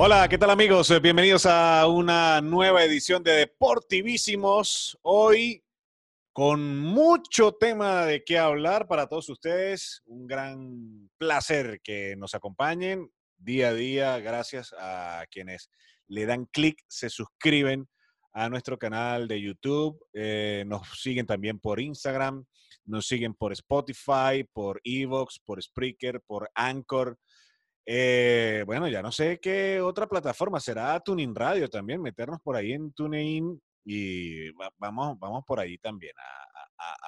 Hola, ¿qué tal amigos? Eh, Bienvenidos a una nueva edición de Deportivísimos. Hoy con mucho tema de qué hablar para todos ustedes. Un gran placer que nos acompañen día a día. Gracias a quienes le dan clic, se suscriben a nuestro canal de YouTube. eh, nos siguen también por Instagram. Nos siguen por Spotify, por Evox, por Spreaker, por Anchor. Eh, bueno, ya no sé qué otra plataforma será Tuning Radio también, meternos por ahí en TuneIn y va- vamos, vamos por ahí también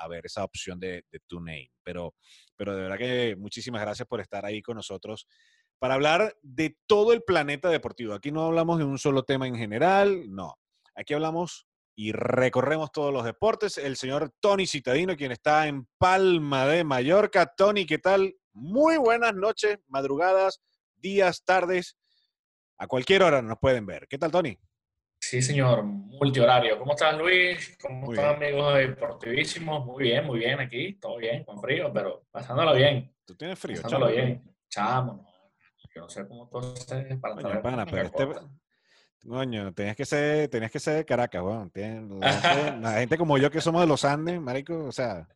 a ver esa opción de, de TuneIn. Pero, pero de verdad que muchísimas gracias por estar ahí con nosotros para hablar de todo el planeta deportivo. Aquí no hablamos de un solo tema en general, no. Aquí hablamos y recorremos todos los deportes. El señor Tony Citadino, quien está en Palma de Mallorca. Tony, ¿qué tal? Muy buenas noches, madrugadas, días, tardes. A cualquier hora nos pueden ver. ¿Qué tal, Tony? Sí, señor, multihorario. ¿Cómo estás, Luis? ¿Cómo Muy están, amigos deportivísimos? Muy bien, muy bien aquí, todo bien, con frío, pero pasándolo bien, Tú tienes frío, pasándolo chamo. bien. Chamo, no. Yo no sé cómo tú haces para Coño, pana, pero este... Coño, tenías que ser, tenías que ser de Caracas, weón. Tien- La gente, la gente como yo que somos de los Andes, marico, o sea,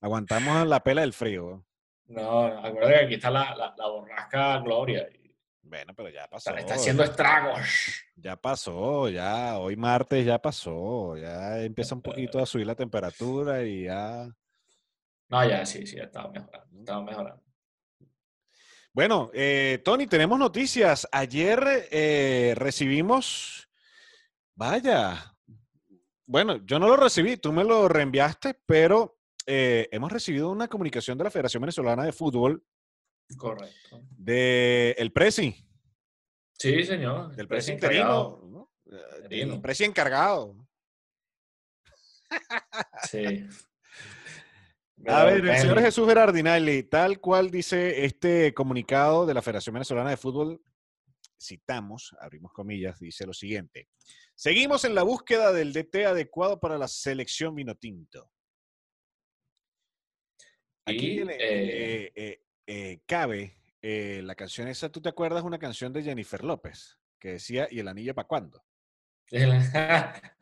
aguantamos la pela del frío, weón. No, acuérdate que aquí está la, la, la borrasca Gloria. Bueno, pero ya pasó. Está, está haciendo estragos. Ya pasó, ya hoy martes ya pasó, ya empieza un poquito a subir la temperatura y ya. No, ya, sí, sí, estaba mejorando, estaba mejorando. Bueno, eh, Tony, tenemos noticias. Ayer eh, recibimos, vaya, bueno, yo no lo recibí, tú me lo reenviaste, pero eh, hemos recibido una comunicación de la Federación Venezolana de Fútbol Correcto. de el Presi, Sí, señor. del Presi Presi encargado. interino, ¿no? Eh, Interino. Presi encargado. Sí. A ver, el señor Jesús Berardinelli, tal cual dice este comunicado de la Federación Venezolana de Fútbol, citamos, abrimos comillas, dice lo siguiente. Seguimos en la búsqueda del DT adecuado para la selección Vinotinto. Aquí Y, eh, eh, eh, eh, cabe eh, la canción esa, ¿tú te acuerdas una canción de Jennifer López que decía, ¿y el anillo para cuándo?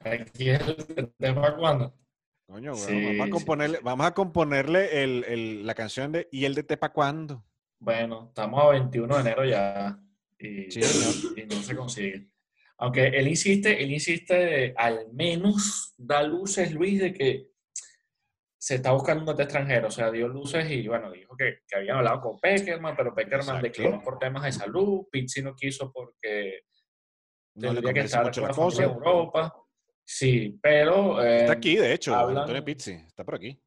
Aquí el tema cuando. Coño, bueno, Sí, vamos, a componerle, sí. vamos a componerle el- el- la canción de ¿y el DT para cuándo? Bueno, estamos a 21 de enero ya y, Sí, señor. y no se consigue. Aunque él insiste, él insiste, al menos da luces, Luis, de que se está buscando un DT extranjero. O sea, dio luces y bueno, dijo que, que habían hablado con Peckerman, pero Peckerman Exacto. declinó por temas de salud. Pizzi no quiso porque No le tendría que estar mucho la familia en cosa. Europa. Sí, pero Está eh, aquí, de hecho, hablan- Antonio Pizzi, está por aquí.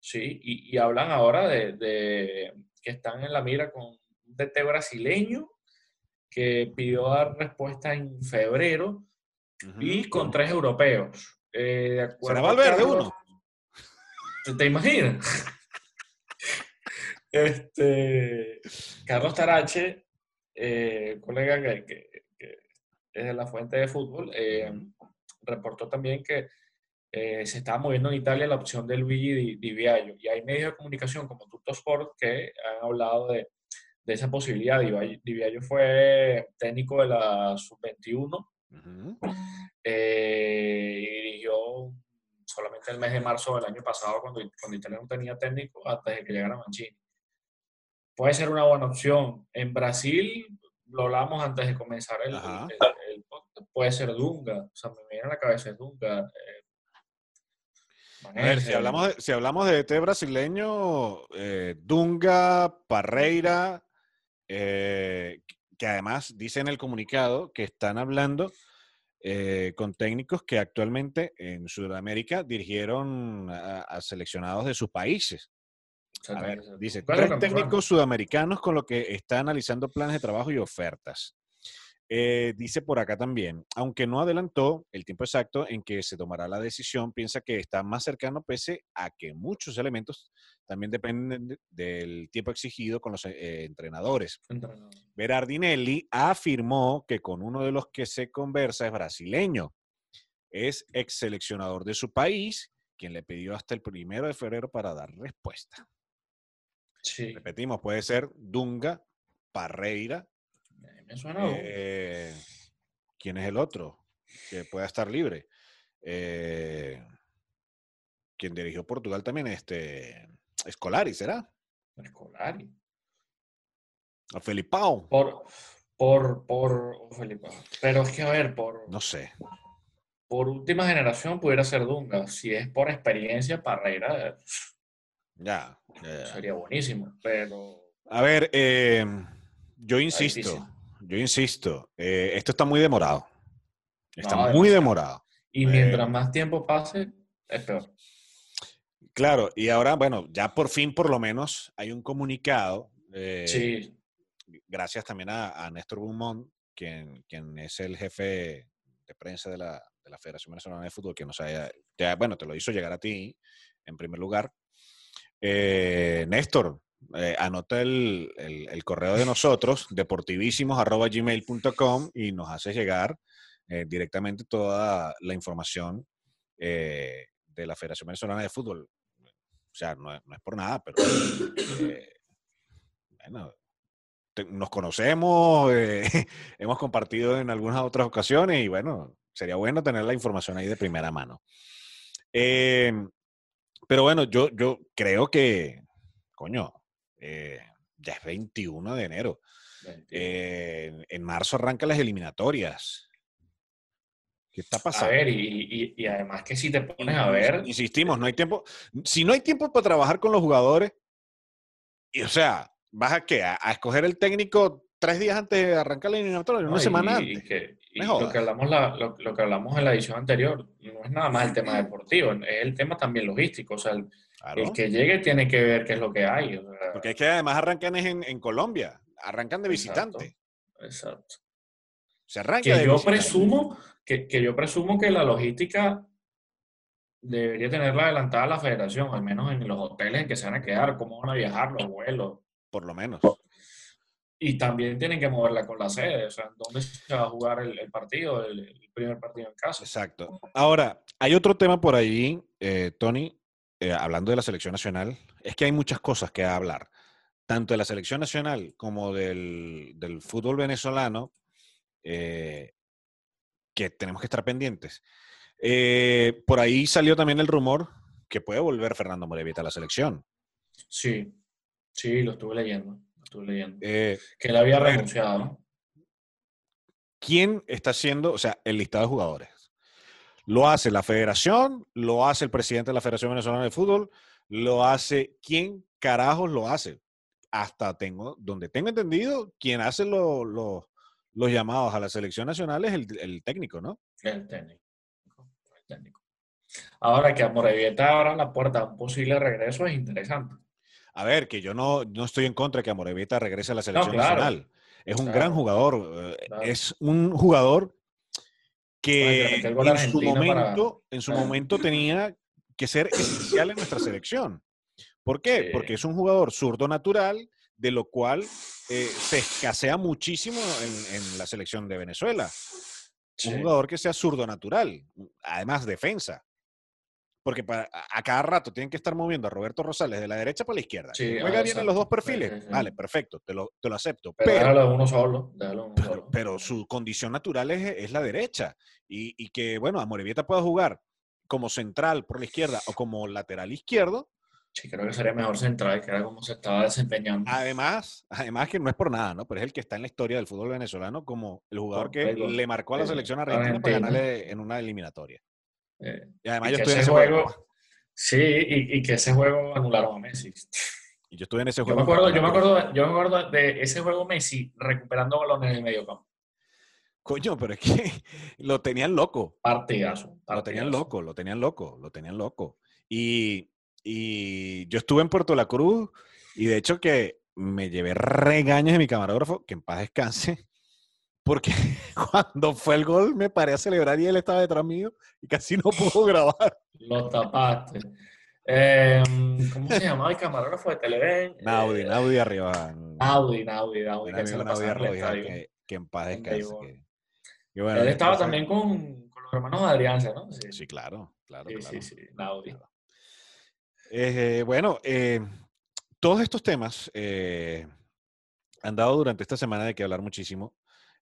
Sí, y, y hablan ahora de, de que están en la mira con un DT brasileño que pidió dar respuesta en febrero y con tres europeos. Eh, de acuerdo ¿Será Valverde uno? ¿Te, te imaginas? este, Carlos Tarache, eh, colega que, que- que es de la fuente de fútbol, eh, reportó también que eh, se estaba moviendo en Italia la opción de Luigi Di, Di. Y hay medios de comunicación como Tuttosport que han hablado de, de esa posibilidad. Di Di fue técnico de la Sub-21 Ujú. eh, y dirigió solamente el mes de marzo del año pasado cuando, cuando Italia no tenía técnico antes de que llegara Mancini. Puede ser una buena opción. En Brasil, lo hablamos antes de comenzar el, el- el podcast, puede ser Dunga. O sea, me viene a la cabeza Dunga. eh, A ver, si Maneje. hablamos de, si hablamos de DT brasileño, eh, Dunga, Parreira, eh, que además dice en el comunicado que están hablando eh, con técnicos que actualmente en Sudamérica dirigieron a, a seleccionados de sus países. A ver, dice, tres técnicos sudamericanos con lo que está analizando planes de trabajo y ofertas. Eh, dice por acá también, aunque no adelantó el tiempo exacto en que se tomará la decisión, piensa que está más cercano pese a que muchos elementos también dependen de- del tiempo exigido con los eh, entrenadores. Entrenador. Berardinelli afirmó que con uno de los que se conversa es brasileño. Es ex seleccionador de su país, quien le pidió hasta el primero de febrero para dar respuesta. Sí. Repetimos, puede ser Dunga, Parreira me suena Dunga. Eh, ¿Quién es el otro que pueda estar libre? Eh, quien dirigió Portugal también, este, Escolari, ¿será? Escolari. A Felipao. Por, por, por o Felipao. Pero es que, a ver, por, No sé. por última generación pudiera ser Dunga. Si es por experiencia, Parreira eh, Ya. ya, ya. sería buenísimo. Pero A ver, eh, yo insisto. Yo insisto, eh, esto está muy demorado. Está No, muy demorado. y mientras más tiempo pase, es peor. Claro, y ahora, bueno, ya por fin, por lo menos, hay un comunicado. eh, Sí, Gracias también a, a Néstor Beaumont, quien, quien es el jefe de prensa de la, de la Federación Venezolana de Fútbol, que nos haya, te- bueno, te lo hizo llegar a ti en primer lugar. Eh, Néstor, eh, anota el, el- correo de nosotros, deportivísimos.gmail.com y nos hace llegar eh, directamente toda la información eh, de la Federación Venezolana de Fútbol. O sea, no, no es por nada, pero bueno, nos conocemos, hemos compartido en algunas otras ocasiones y bueno, sería bueno tener la información ahí de primera mano. Pero bueno, yo, yo creo que, coño, eh, ya es 21 de enero. Eh, en- marzo arrancan las eliminatorias. ¿Qué está a pasando? ver, y, y- y además que si te pones a ver, Insistimos, no hay tiempo. Si no hay tiempo para trabajar con los jugadores, y o sea, vas a qué? A, a escoger el técnico tres días antes de arrancar la eliminatoria, una semana y, antes. que, y lo, que hablamos la- lo, lo que hablamos en la edición anterior, no es nada más el tema deportivo, es el tema también logístico. O sea, el, Claro. el que llegue tiene que ver qué es lo que hay. o sea, Porque es que además arrancan en, en Colombia, arrancan de visitante. Exacto. Se arranca Que de yo visitante. presumo que, que yo presumo que la logística debería tenerla adelantada la federación, al menos en los hoteles en que se van a quedar, cómo van a viajar, los vuelos. Por lo menos. Y también tienen que moverla con la sede, o sea, ¿dónde se va a jugar el, el partido, el, el primer partido en casa? Exacto. Ahora, hay otro tema por allí, eh, Tony, eh, hablando de la selección nacional, es que hay muchas cosas que hablar, tanto de la selección nacional como del, del fútbol venezolano, eh, que tenemos que estar pendientes. Eh, por ahí salió también el rumor que puede volver Fernando Morevieta a la selección. Sí, sí, lo estuve leyendo, lo estuve leyendo. Que él había renunciado. ¿Quién está haciendo, o sea, el listado de jugadores? ¿Lo hace la federación? ¿Lo hace el presidente de la Federación Venezolana de Fútbol? ¿Lo hace quién carajos lo hace? Hasta tengo, donde tengo entendido, quien hace lo- lo- los llamados a la selección nacional es el, el técnico, ¿no? El técnico. el técnico. Ahora que a Morevieta abra la puerta a un posible regreso es interesante. A ver, que yo no, no estoy en contra de que Amorevieta regrese a la selección claro. nacional. Es un Claro. gran jugador. eh, Claro. Es un jugador que en su para- momento, en su momento tenía que ser esencial en nuestra selección. ¿Por qué? Sí. Porque es un jugador zurdo natural, de lo cual eh, se escasea muchísimo en, en la selección de Venezuela. Sí. Un jugador que sea zurdo natural, además defensa. Porque para, a, cada rato tienen que estar moviendo a Roberto Rosales de la derecha para la izquierda. Sí, ah, Juega bien en los dos exacto. Perfiles. sí, sí. Vale, perfecto, te lo, te lo acepto. Pero, Pero, déjalo uno solo. déjalo uno pero, solo. pero su condición natural es, es la derecha. Y, y que, bueno, Amorevieta pueda jugar como central por la izquierda o como lateral izquierdo. Sí, creo que sería mejor central, que era como se estaba desempeñando. Además, además que no es por nada, ¿no? Pero es el que está en la historia del fútbol venezolano como el jugador Por que gol le marcó a la selección argentina para ganarle en una eliminatoria. Eh, Y además y yo estuve en ese juego. juego, sí, y, y que ese juego anularon a Messi. Y yo estuve en ese Yo juego. me acuerdo, yo me acuerdo, yo me acuerdo de ese juego Messi recuperando balones en el medio campo. Coño, pero es que lo tenían loco. Partidazo. Lo tenían loco, lo tenían loco, lo tenían loco. Y, y yo estuve en Puerto La Cruz y de hecho que me llevé regaños de mi camarógrafo, que en paz descanse, porque cuando fue el gol me paré a celebrar y él estaba detrás mío y casi no pudo grabar. Lo tapaste. Eh, ¿Cómo se llamaba el camarógrafo de Televen? Naudi, Eh, Naudi arriba. Naudi, Naudi, Naudi, que que, que en paz descanse. béisbol. que- que bueno, Él estaba también con, con los hermanos Adrianza, ¿no? Sí, Sí, claro, claro, sí, claro. sí, sí, Naudi. Claro. Eh, bueno, eh, todos estos temas han dado durante esta semana de que hablar muchísimo.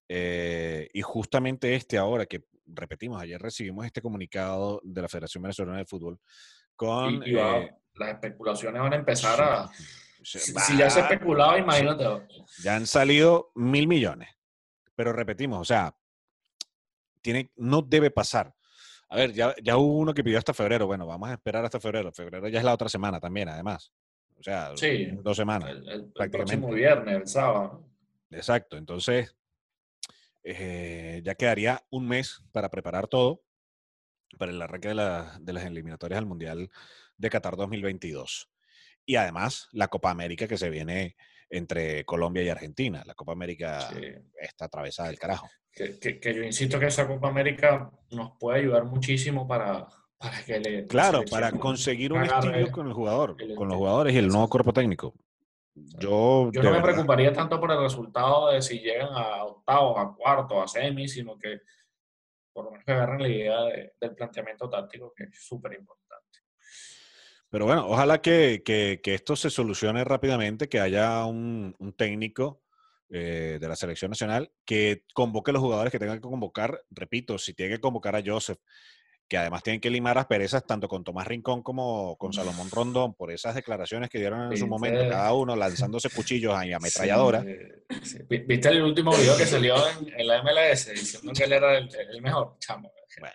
Eh, y justamente este ahora, que repetimos, ayer recibimos este comunicado de la Federación Venezolana de Fútbol con... Y, eh, las especulaciones van a empezar a... Si, ya se especulaba, imagínate. Ya han salido mil millones. Pero repetimos, o sea, tiene, no debe pasar. A ver, ya, ya hubo uno que pidió hasta febrero. Bueno, vamos a esperar hasta febrero. Febrero ya es la otra semana también, además. O sea, dos semanas. El, próximo viernes, el sábado. Exacto. Entonces, eh, ya quedaría un mes para preparar todo para el arranque de, de las eliminatorias al Mundial de Qatar 2022. Y además, la Copa América que se viene entre Colombia y Argentina. La Copa América está atravesada del carajo. Que, yo insisto que esa Copa América nos puede ayudar muchísimo para, para que le... Claro, para conseguir un estilo con el jugador, con los jugadores y el nuevo cuerpo técnico. Yo, yo no me preocuparía tanto por el resultado de si llegan a octavos, a cuartos, a semis, sino que por lo menos que agarren la idea del planteamiento táctico, que es súper importante. Pero bueno, ojalá que, que, esto se solucione rápidamente, que haya un, un técnico eh, de la selección nacional que convoque a los jugadores que tengan que convocar. Repito, si tiene que convocar a Joseph, que además tienen que limar asperezas tanto con Tomás Rincón como con Salomón Rondón por esas declaraciones que dieron en su momento, cada uno lanzándose cuchillos y ametralladora. ¿Viste el último video que salió en, la MLS diciendo que él era el, mejor? Chamo. Bueno.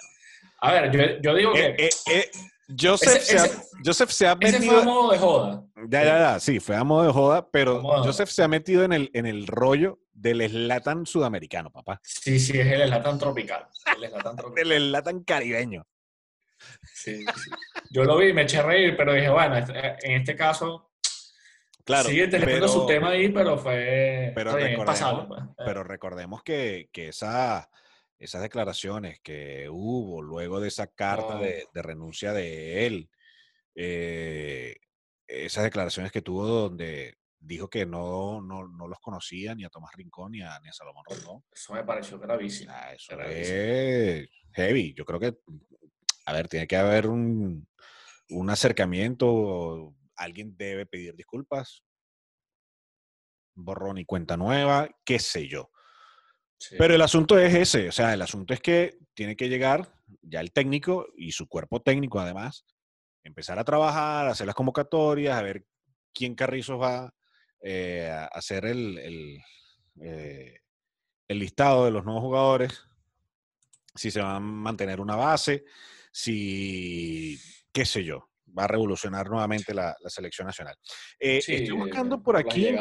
A ver, yo, digo eh, que... Eh, Joseph, se ha, Joseph se ha metido. fue a modo de joda. Ya, ya, ya, sí, fue a modo de joda, pero Joseph se ha metido en el, en el rollo del Slatan sudamericano, papá. Sí, sí, es el Slatan tropical. El Slatan tropical. el Slatan caribeño. Sí, sí. Yo lo vi me eché a reír, pero dije, bueno, este, en este caso. Claro, sigue teniendo su tema ahí, pero fue. Pero, recordemos, pues. pero recordemos que, que esa esas declaraciones que hubo luego de esa carta de, renuncia de él, eh, esas declaraciones que tuvo donde dijo que no, no, los conocía ni a Tomás Rincón ni a, ni a Salomón Rondón. Eso me pareció gravísimo. Ah, eso es heavy. Yo creo que, a ver, tiene que haber un, un acercamiento, alguien debe pedir disculpas, borrón y cuenta nueva, qué sé yo. Pero el asunto es ese, o sea, el asunto es que tiene que llegar ya el técnico y su cuerpo técnico además, empezar a trabajar, hacer las convocatorias, a ver quién Carrizos va eh, hacer el, eh, el, listado de los nuevos jugadores, si se va a mantener una base, si, qué sé yo, va a revolucionar nuevamente la, selección nacional. Eh, estoy buscando por aquí...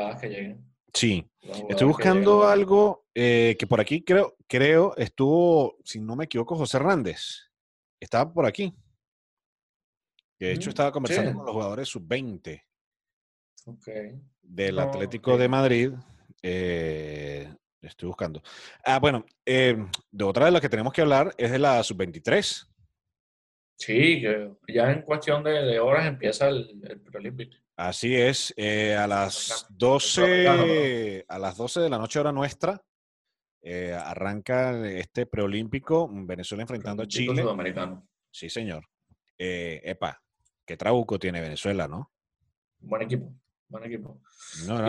Sí, estoy buscando algo eh, que por aquí creo, creo estuvo, si no me equivoco, José Hernández. Estaba por aquí. De hecho, estaba conversando con los jugadores sub-20 del Atlético de Madrid. Eh, estoy buscando. Ah, bueno, eh, de otra de las que tenemos que hablar es de la sub-23. Sí, que ya en cuestión de, horas empieza el, el preolímpico. Así es, eh, a las 12, a las 12 de la noche hora nuestra, eh, arranca este preolímpico, Venezuela enfrentando a Chile. Sí, señor. Eh, epa, qué trabuco tiene Venezuela, ¿no? Buen equipo, buen equipo.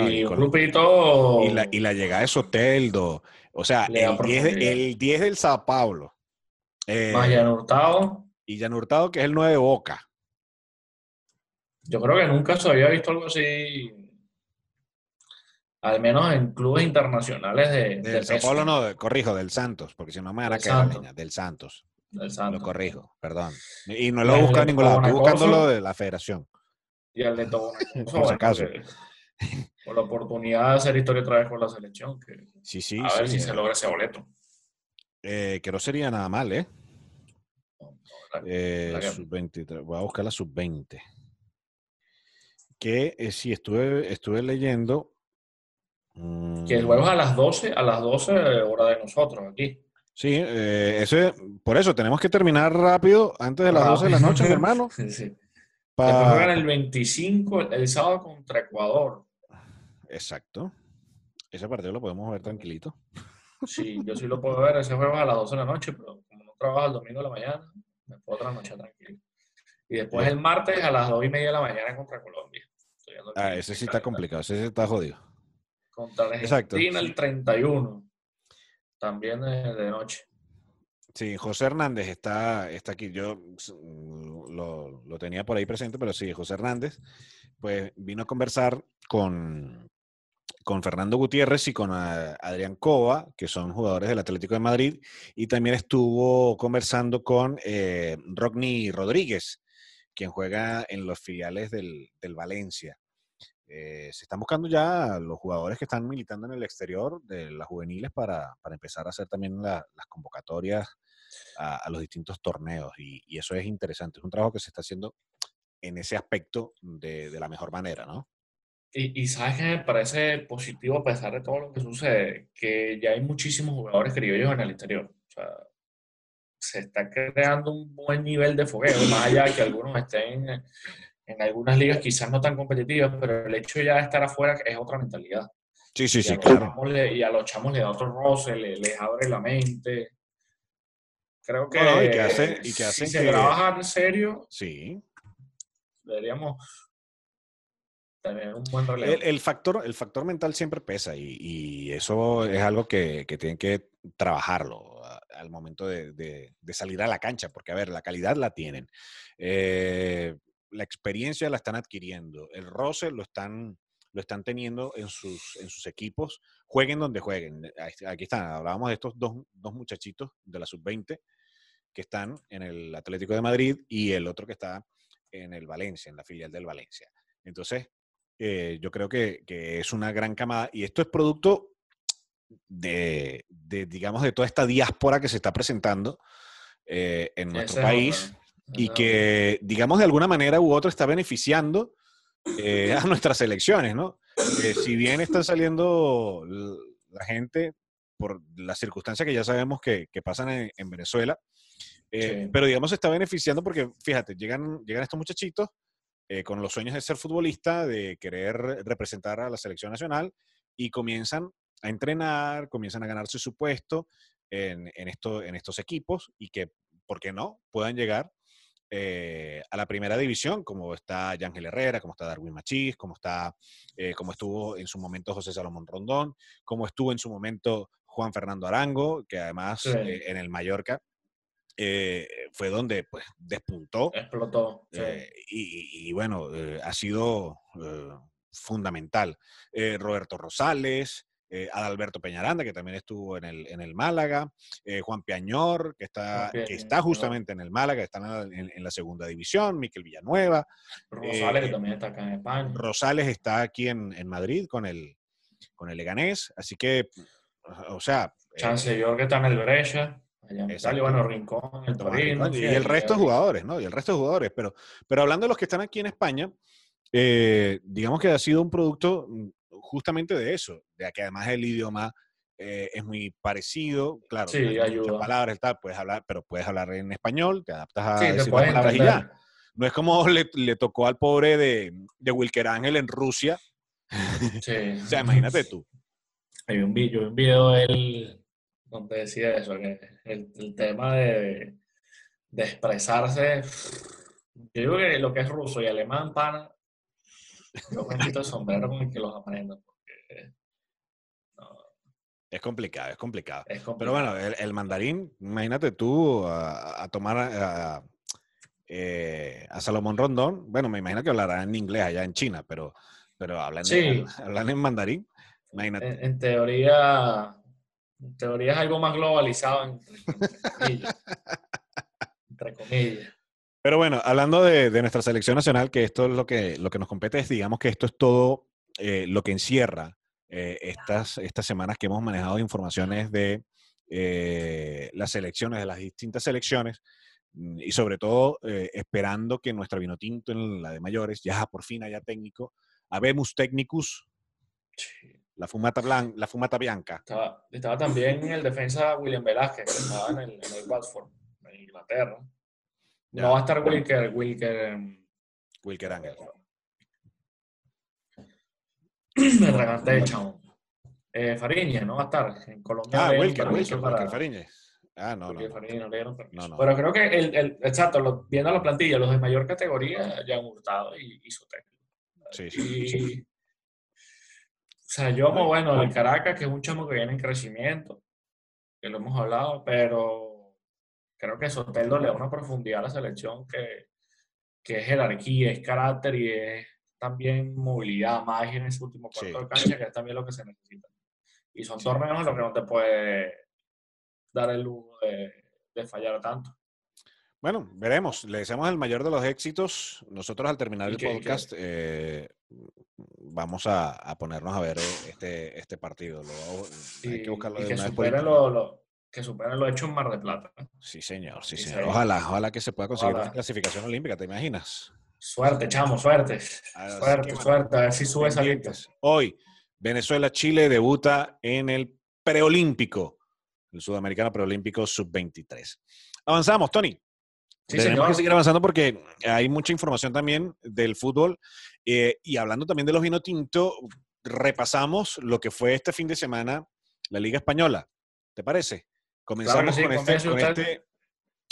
y, un grupito... Y la, y la, llegada de Soteldo, o sea, el 10, el 10, del Sao Paulo. Eh, Hurtado. Y Jan Hurtado, que es el 9 de Boca. Yo creo que nunca se había visto algo así, al menos en clubes internacionales de. Del Sao Paulo no, corrijo, del Santos, porque si no me van a quedar leña, del Santos. Del Santos. Lo corrijo, perdón. Y no lo he buscado en ningún lado, estoy buscándolo de la federación. Y el de todo. Por si acaso. Por la oportunidad de hacer historia otra vez con la selección. Que, sí, sí. A ver si se logra ese boleto. Eh, que no sería nada mal, ¿eh? eh sub-23. Voy a buscar la sub-20 que eh, sí estuve, estuve leyendo. Que el juego es a las 12, a las 12 hora de nosotros aquí. Sí, eh, ese, por eso tenemos que terminar rápido antes de las 12 de la noche, mi hermano. sí, sí. Para... juegan el 25, el sábado contra Ecuador. Exacto. Ese partido lo podemos ver tranquilito. Sí, yo sí lo puedo ver. Ese juego es a las 12 de la noche, pero como no trabajo el domingo de la mañana, me puedo trasnochar tranquilo. Y después el martes a las 2 y media de la mañana contra Colombia. Ah, ese sí está complicado, ese sí está jodido. Contra Argentina el 31. también de, noche. Sí, José Hernández está, está aquí. Yo lo, lo, tenía por ahí presente, pero sí, José Hernández, pues vino a conversar con, con Fernando Gutiérrez y con Adrián Cova, que son jugadores del Atlético de Madrid, y también estuvo conversando con eh, Rodney Rodríguez, quien juega en los filiales del, Valencia. Eh, se están buscando ya los jugadores que están militando en el exterior de las juveniles para, empezar a hacer también las convocatorias a, los distintos torneos. Y, eso es interesante. Es un trabajo que se está haciendo en ese aspecto de, de la mejor manera, ¿no? Y, sabes que me parece positivo a pesar de todo lo que sucede, que ya hay muchísimos jugadores criollos en el interior. O sea, se está creando un buen nivel de fogueo, más allá de que algunos estén en, algunas ligas quizás no tan competitivas, pero el hecho ya de estar afuera es otra mentalidad. Sí, sí, sí, claro. y a los chamos le da otro roce, les, abre la mente. Creo que, y que, hace, y que si se trabaja en serio, sí. deberíamos el, factor, el factor mental siempre pesa y, eso es algo que, tienen que trabajarlo al momento de, salir a la cancha, porque a ver, la calidad la tienen, eh, la experiencia la están adquiriendo, el roce lo están, lo están teniendo en sus, en sus equipos, jueguen donde jueguen. Aquí están, hablábamos de estos dos, dos muchachitos de la sub-20 que están en el Atlético de Madrid y el otro que está en el Valencia, en la filial del Valencia. Entonces, eh, yo creo que, es una gran camada. Y esto es producto de, digamos, de toda esta diáspora que se está presentando eh, en nuestro país y que, digamos, de alguna manera u otra está beneficiando eh, a nuestras elecciones, ¿no? si bien están saliendo la gente por las circunstancias que ya sabemos que, pasan en, Venezuela, pero digamos se está beneficiando porque, fíjate, llegan, llegan estos muchachitos eh, con los sueños de ser futbolista, de querer representar a la selección nacional y comienzan a entrenar, comienzan a ganarse su puesto en, en, esto, en estos equipos y que, ¿por qué no?, puedan llegar eh, a la primera división, como está Yángel Herrera, como está Darwin Machís, como, está, eh, como estuvo en su momento José Salomón Rondón, como estuvo en su momento Juan Fernando Arango, que además en el Mallorca eh, fue donde pues despuntó. Explotó. Eh, y, bueno, eh, ha sido fundamental. Roberto Rosales, Adalberto Peñaranda, que también estuvo en el, en el Málaga, Juan Piañor, que está, que está justamente en el Málaga, está en, la segunda división, Miquel Villanueva. Rosales, que también está acá en España. Rosales está aquí en, Madrid con el, con el Leganés, así que, o sea... Chance yo que está en el Brescia bueno, Rincón, el y el resto de jugadores, ¿no? Y el resto de jugadores. Pero, pero hablando de los que están aquí en España, eh, digamos que ha sido un producto mm, justamente de eso, de que además el idioma eh, es muy parecido, claro, sí, ayuda. palabras, tal, puedes hablar, pero puedes hablar en español, te adaptas a sí, decir palabras y ya. No es como le, le, tocó al pobre de, de Wilker Ángel en Rusia. Sí. o sea, imagínate tú. Hay un video, un video de él donde decía eso, que el, tema de, de, expresarse, yo digo que lo que es ruso y alemán, pana, yo me quito el sombrero con el que los aprendo, porque Es complicado, es complicado, Pero bueno, el, mandarín, imagínate tú a, tomar a, eh, a, Salomón Rondón. Bueno, me imagino que hablará en inglés allá en China, pero, pero hablan, hablan en mandarín. Imagínate. en, teoría, en teoría es algo más globalizado, entre comillas. Pero bueno, hablando de, nuestra selección nacional, que esto es lo que, lo que nos compete, es digamos que esto es todo eh, lo que encierra eh, estas, estas semanas que hemos manejado informaciones de eh, las selecciones, de las distintas selecciones, mm, y sobre todo esperando que nuestra Vinotinto en la de mayores ya por fin haya técnico, habemos técnicos. La fumata, blanca, la fumata bianca. Estaba, también el defensa William Velázquez, que estaba en el, en el Watford, en Inglaterra. No va a estar Wilker, Wilker. Wilker Ángel. Me regaste chamo. Eh, Fariña, no va a estar. En Colombia. Ah, Wilker, Wilker, Wilker Fariña. Ah, no, no. no, no. Pero creo que, el, el exacto, viendo la plantilla, los de mayor categoría ya han hurtado y, y su técnico. Sí, sí, sí. O sea, yo, bueno, el Caracas, que es un chamo que viene en crecimiento. que lo hemos hablado, pero creo que Soteldo le da una profundidad a la selección que, que es jerarquía, es carácter y es también movilidad, más en ese último cuarto de cancha, que es también lo que se necesita. Y son torneos en los que no te puede dar el lujo de, fallar tanto. Bueno, veremos. Le deseamos el mayor de los éxitos. Nosotros al terminar el podcast eh, vamos a, ponernos a ver este, este partido. hay que buscarlo de que una lo, que superen lo hecho en Mar de Plata. Sí, señor, sí, señor. Ojalá, ojalá que se pueda conseguir la clasificación olímpica, ¿te imaginas? Suerte, chamo, suerte. suerte, suerte, a ver si sube esa Hoy, Venezuela-Chile debuta en el preolímpico, el sudamericano preolímpico sub-23. Avanzamos, Tony. Sí, Tenemos que seguir avanzando porque hay mucha información también del fútbol. Eh, y hablando también de los vino tinto, repasamos lo que fue este fin de semana la Liga Española. ¿Te parece? Comenzamos con, este, este,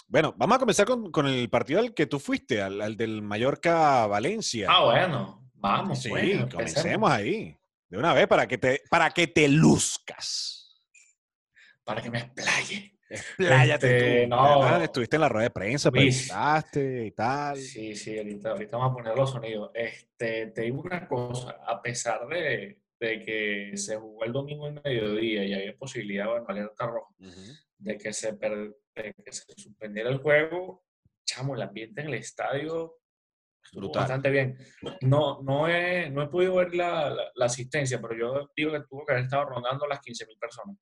Bueno, vamos a comenzar con, el partido al que tú fuiste, al, del Mallorca-Valencia. Ah, bueno, vamos. Sí, comencemos ahí. De una vez, para que te, para que te luzcas. Para que me explaye. Expláyate este, No. Estuviste en la rueda de prensa, preguntaste y tal. Sí, sí, ahorita, ahorita vamos a poner los sonidos. Este, te digo una cosa, a pesar de, de que se jugó el domingo en mediodía y había posibilidad, bueno, alerta roja, de, que se de que se suspendiera el juego, chamo, el ambiente en el estadio estuvo bastante bien. No, no, he, no he podido ver la, la, asistencia, pero yo digo que tuvo que haber estado rondando las 15.000 personas.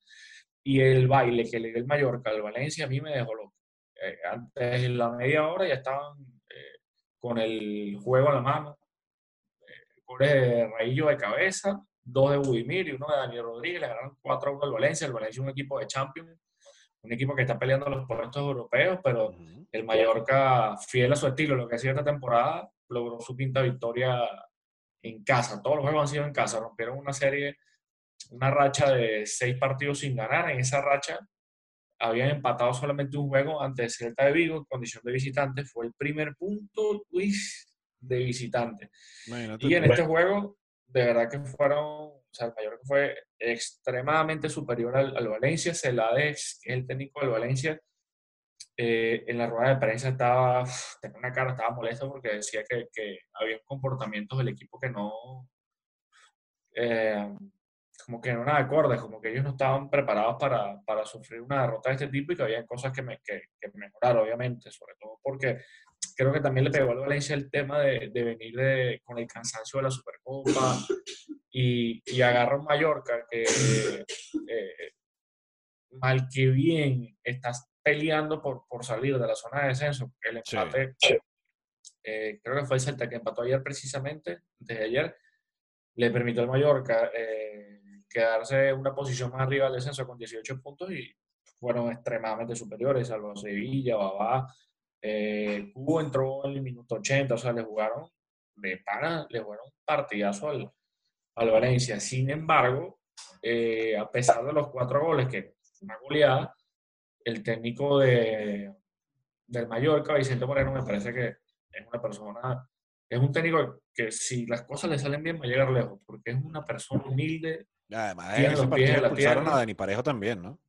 Y el baile que le dio el Mallorca al Valencia a mí me dejó loco. Eh, antes de la media hora ya estaban eh, con el juego a la mano, eh, el raillo de cabeza, dos de Budimir y uno de Daniel Rodríguez, le ganaron 4 a 1 al Valencia. El Valencia es un equipo de Champions, un equipo que está peleando los puestos europeos, pero el Mallorca, fiel a su estilo, lo que hacía esta temporada, logró su quinta victoria en casa. Todos los juegos han sido en casa. Rompieron una serie, una racha de seis partidos sin ganar. En esa racha habían empatado solamente un juego ante Celta de Vigo en condición de visitante. Fue el primer punto, Luis, de visitante. y en este juego de verdad que fueron, o sea, el Mallorca fue extremadamente superior al, Valencia. Celades, que es el técnico del Valencia, eh, en la rueda de prensa estaba, tenía una cara, estaba molesto porque decía que, que había comportamientos del equipo que no, eh, como que no eran acordes, como que ellos no estaban preparados para, para, sufrir una derrota de este tipo y que había cosas que, me, que, que mejorar, obviamente, sobre todo porque creo que también le pegó al Valencia el tema de, de venir de, con el cansancio de la Supercopa y, y agarra un Mallorca que eh, mal que bien estás peleando por, por salir de la zona de descenso. El empate, eh, creo que fue el Celta que empató ayer precisamente, desde ayer, le permitió al Mallorca eh, quedarse una posición más arriba del descenso con 18 puntos y fueron extremadamente superiores, salvo Sevilla, Babá, eh, Cubo entró en el minuto 80, o sea, le jugaron de pana, le jugaron un partidazo al, al Valencia. Sin embargo, eh, a pesar de los cuatro goles, que una goleada, el técnico de, del Mallorca, Vicente Moreno, me parece que es una persona, es un técnico que si las cosas le salen bien va a llegar lejos, porque es una persona humilde. además, en ese partido expulsaron a Dani Parejo también, ¿no?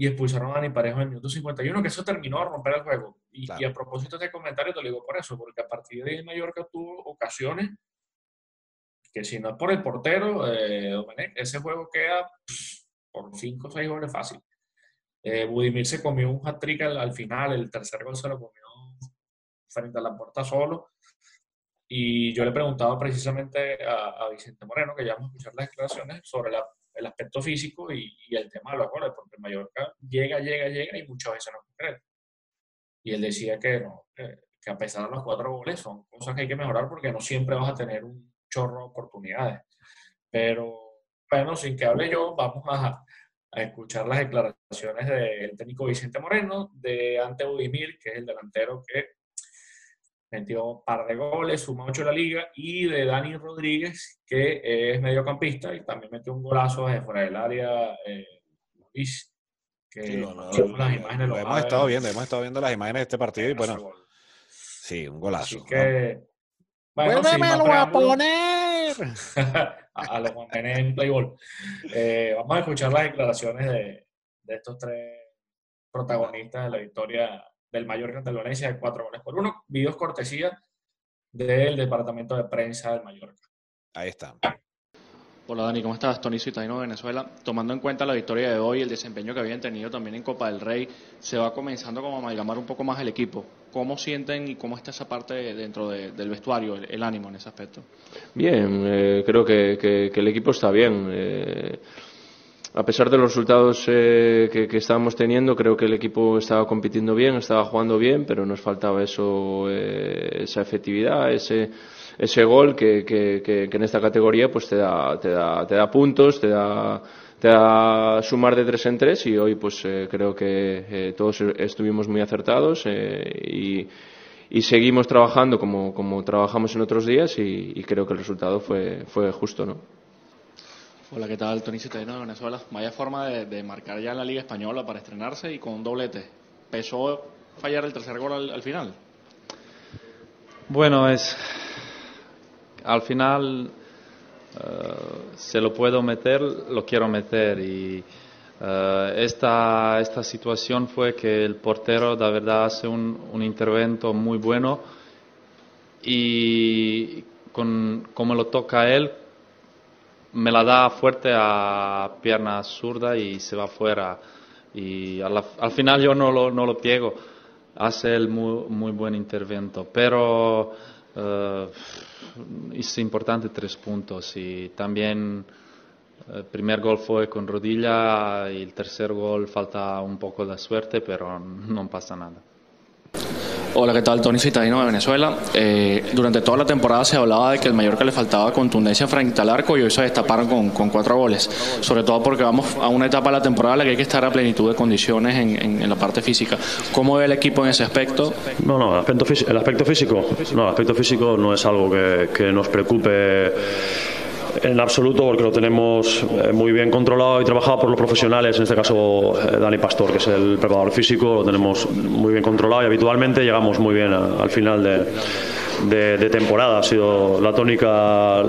Y expulsaron a Dani Parejo en el minuto 51, que eso terminó a romper el juego. Y, a propósito de este comentario te lo digo por eso, porque a partir de ahí Mallorca tuvo ocasiones que si no es por el portero, eh, ese juego queda por 5 o 6 goles fácil. Eh, Budimir se comió un hat-trick al, final, el tercer gol se lo comió frente a la puerta solo. Y yo le preguntaba precisamente a, a Vicente Moreno, que ya vamos a escuchar las declaraciones, sobre la el aspecto físico y, el tema de los goles, porque Mallorca llega, llega, llega y muchas veces no concreta. Y él decía que, no, que, a pesar de los cuatro goles son cosas que hay que mejorar porque no siempre vas a tener un chorro de oportunidades. Pero bueno, sin que hable yo, vamos a, a escuchar las declaraciones del técnico Vicente Moreno, de Ante Udimir, que es el delantero que metió un par de goles, suma ocho en la liga, y de Dani Rodríguez, que es mediocampista y también metió un golazo desde fuera del área. Eh, que las imágenes lo, hemos estado viendo, hemos estado viendo las imágenes de este partido y bueno, sí, un golazo. Así que, bueno, lo a poner! a, los en Playball. Eh, vamos a escuchar las declaraciones de, de estos tres protagonistas de la victoria del Mallorca ante el Valencia de cuatro goles por uno. Videos cortesía del departamento de prensa del Mallorca. Ahí está. Hola Dani, ¿cómo estás? Tony Citadino de Venezuela. Tomando en cuenta la victoria de hoy, el desempeño que habían tenido también en Copa del Rey, se va comenzando como a amalgamar un poco más el equipo. ¿Cómo sienten y cómo está esa parte dentro del vestuario, el, ánimo en ese aspecto? Bien, eh, creo que, el equipo está bien. Eh, a pesar de los resultados eh, que, estábamos teniendo, creo que el equipo estaba compitiendo bien, estaba jugando bien, pero nos faltaba eso, esa efectividad, ese ese gol que, en esta categoría pues te da, te da, te da puntos, te da, te da sumar de tres en tres y hoy pues eh, creo que eh, todos estuvimos muy acertados eh, y, y, seguimos trabajando como, trabajamos en otros días y, creo que el resultado fue, fue justo, ¿no? Hola, ¿qué tal? Tony Citadino de Venezuela. Vaya forma de, marcar ya en la Liga Española para estrenarse y con un doblete. ¿Pesó fallar el tercer gol al final? Bueno, es al final eh, se lo puedo meter, lo quiero meter y eh, esta, esta situación fue que el portero de verdad hace un, un intervento muy bueno y con, como lo toca él, me la da fuerte a pierna zurda y se va fuera. Y al, final yo no lo, no lo piego, hace el muy, muy buen intervento. Pero uh, es importante tres puntos y también el primer gol fue con rodilla y el tercer gol falta un poco de suerte, pero no pasa nada. Hola, ¿qué tal? Tony Citadino de Venezuela. Eh, durante toda la temporada se hablaba de que el Mallorca le faltaba contundencia frente al arco y hoy se destaparon con, cuatro goles. Sobre todo porque vamos a una etapa de la temporada en la que hay que estar a plenitud de condiciones en, la parte física. ¿Cómo ve el equipo en ese aspecto? No, no, el aspecto, el aspecto físico, no, el aspecto físico no es algo que nos preocupe en absoluto, porque lo tenemos eh, muy bien controlado y trabajado por los profesionales, en este caso eh, Dani Pastor, que es el preparador físico, lo tenemos muy bien controlado y habitualmente llegamos muy bien al final de, temporada. Ha sido la tónica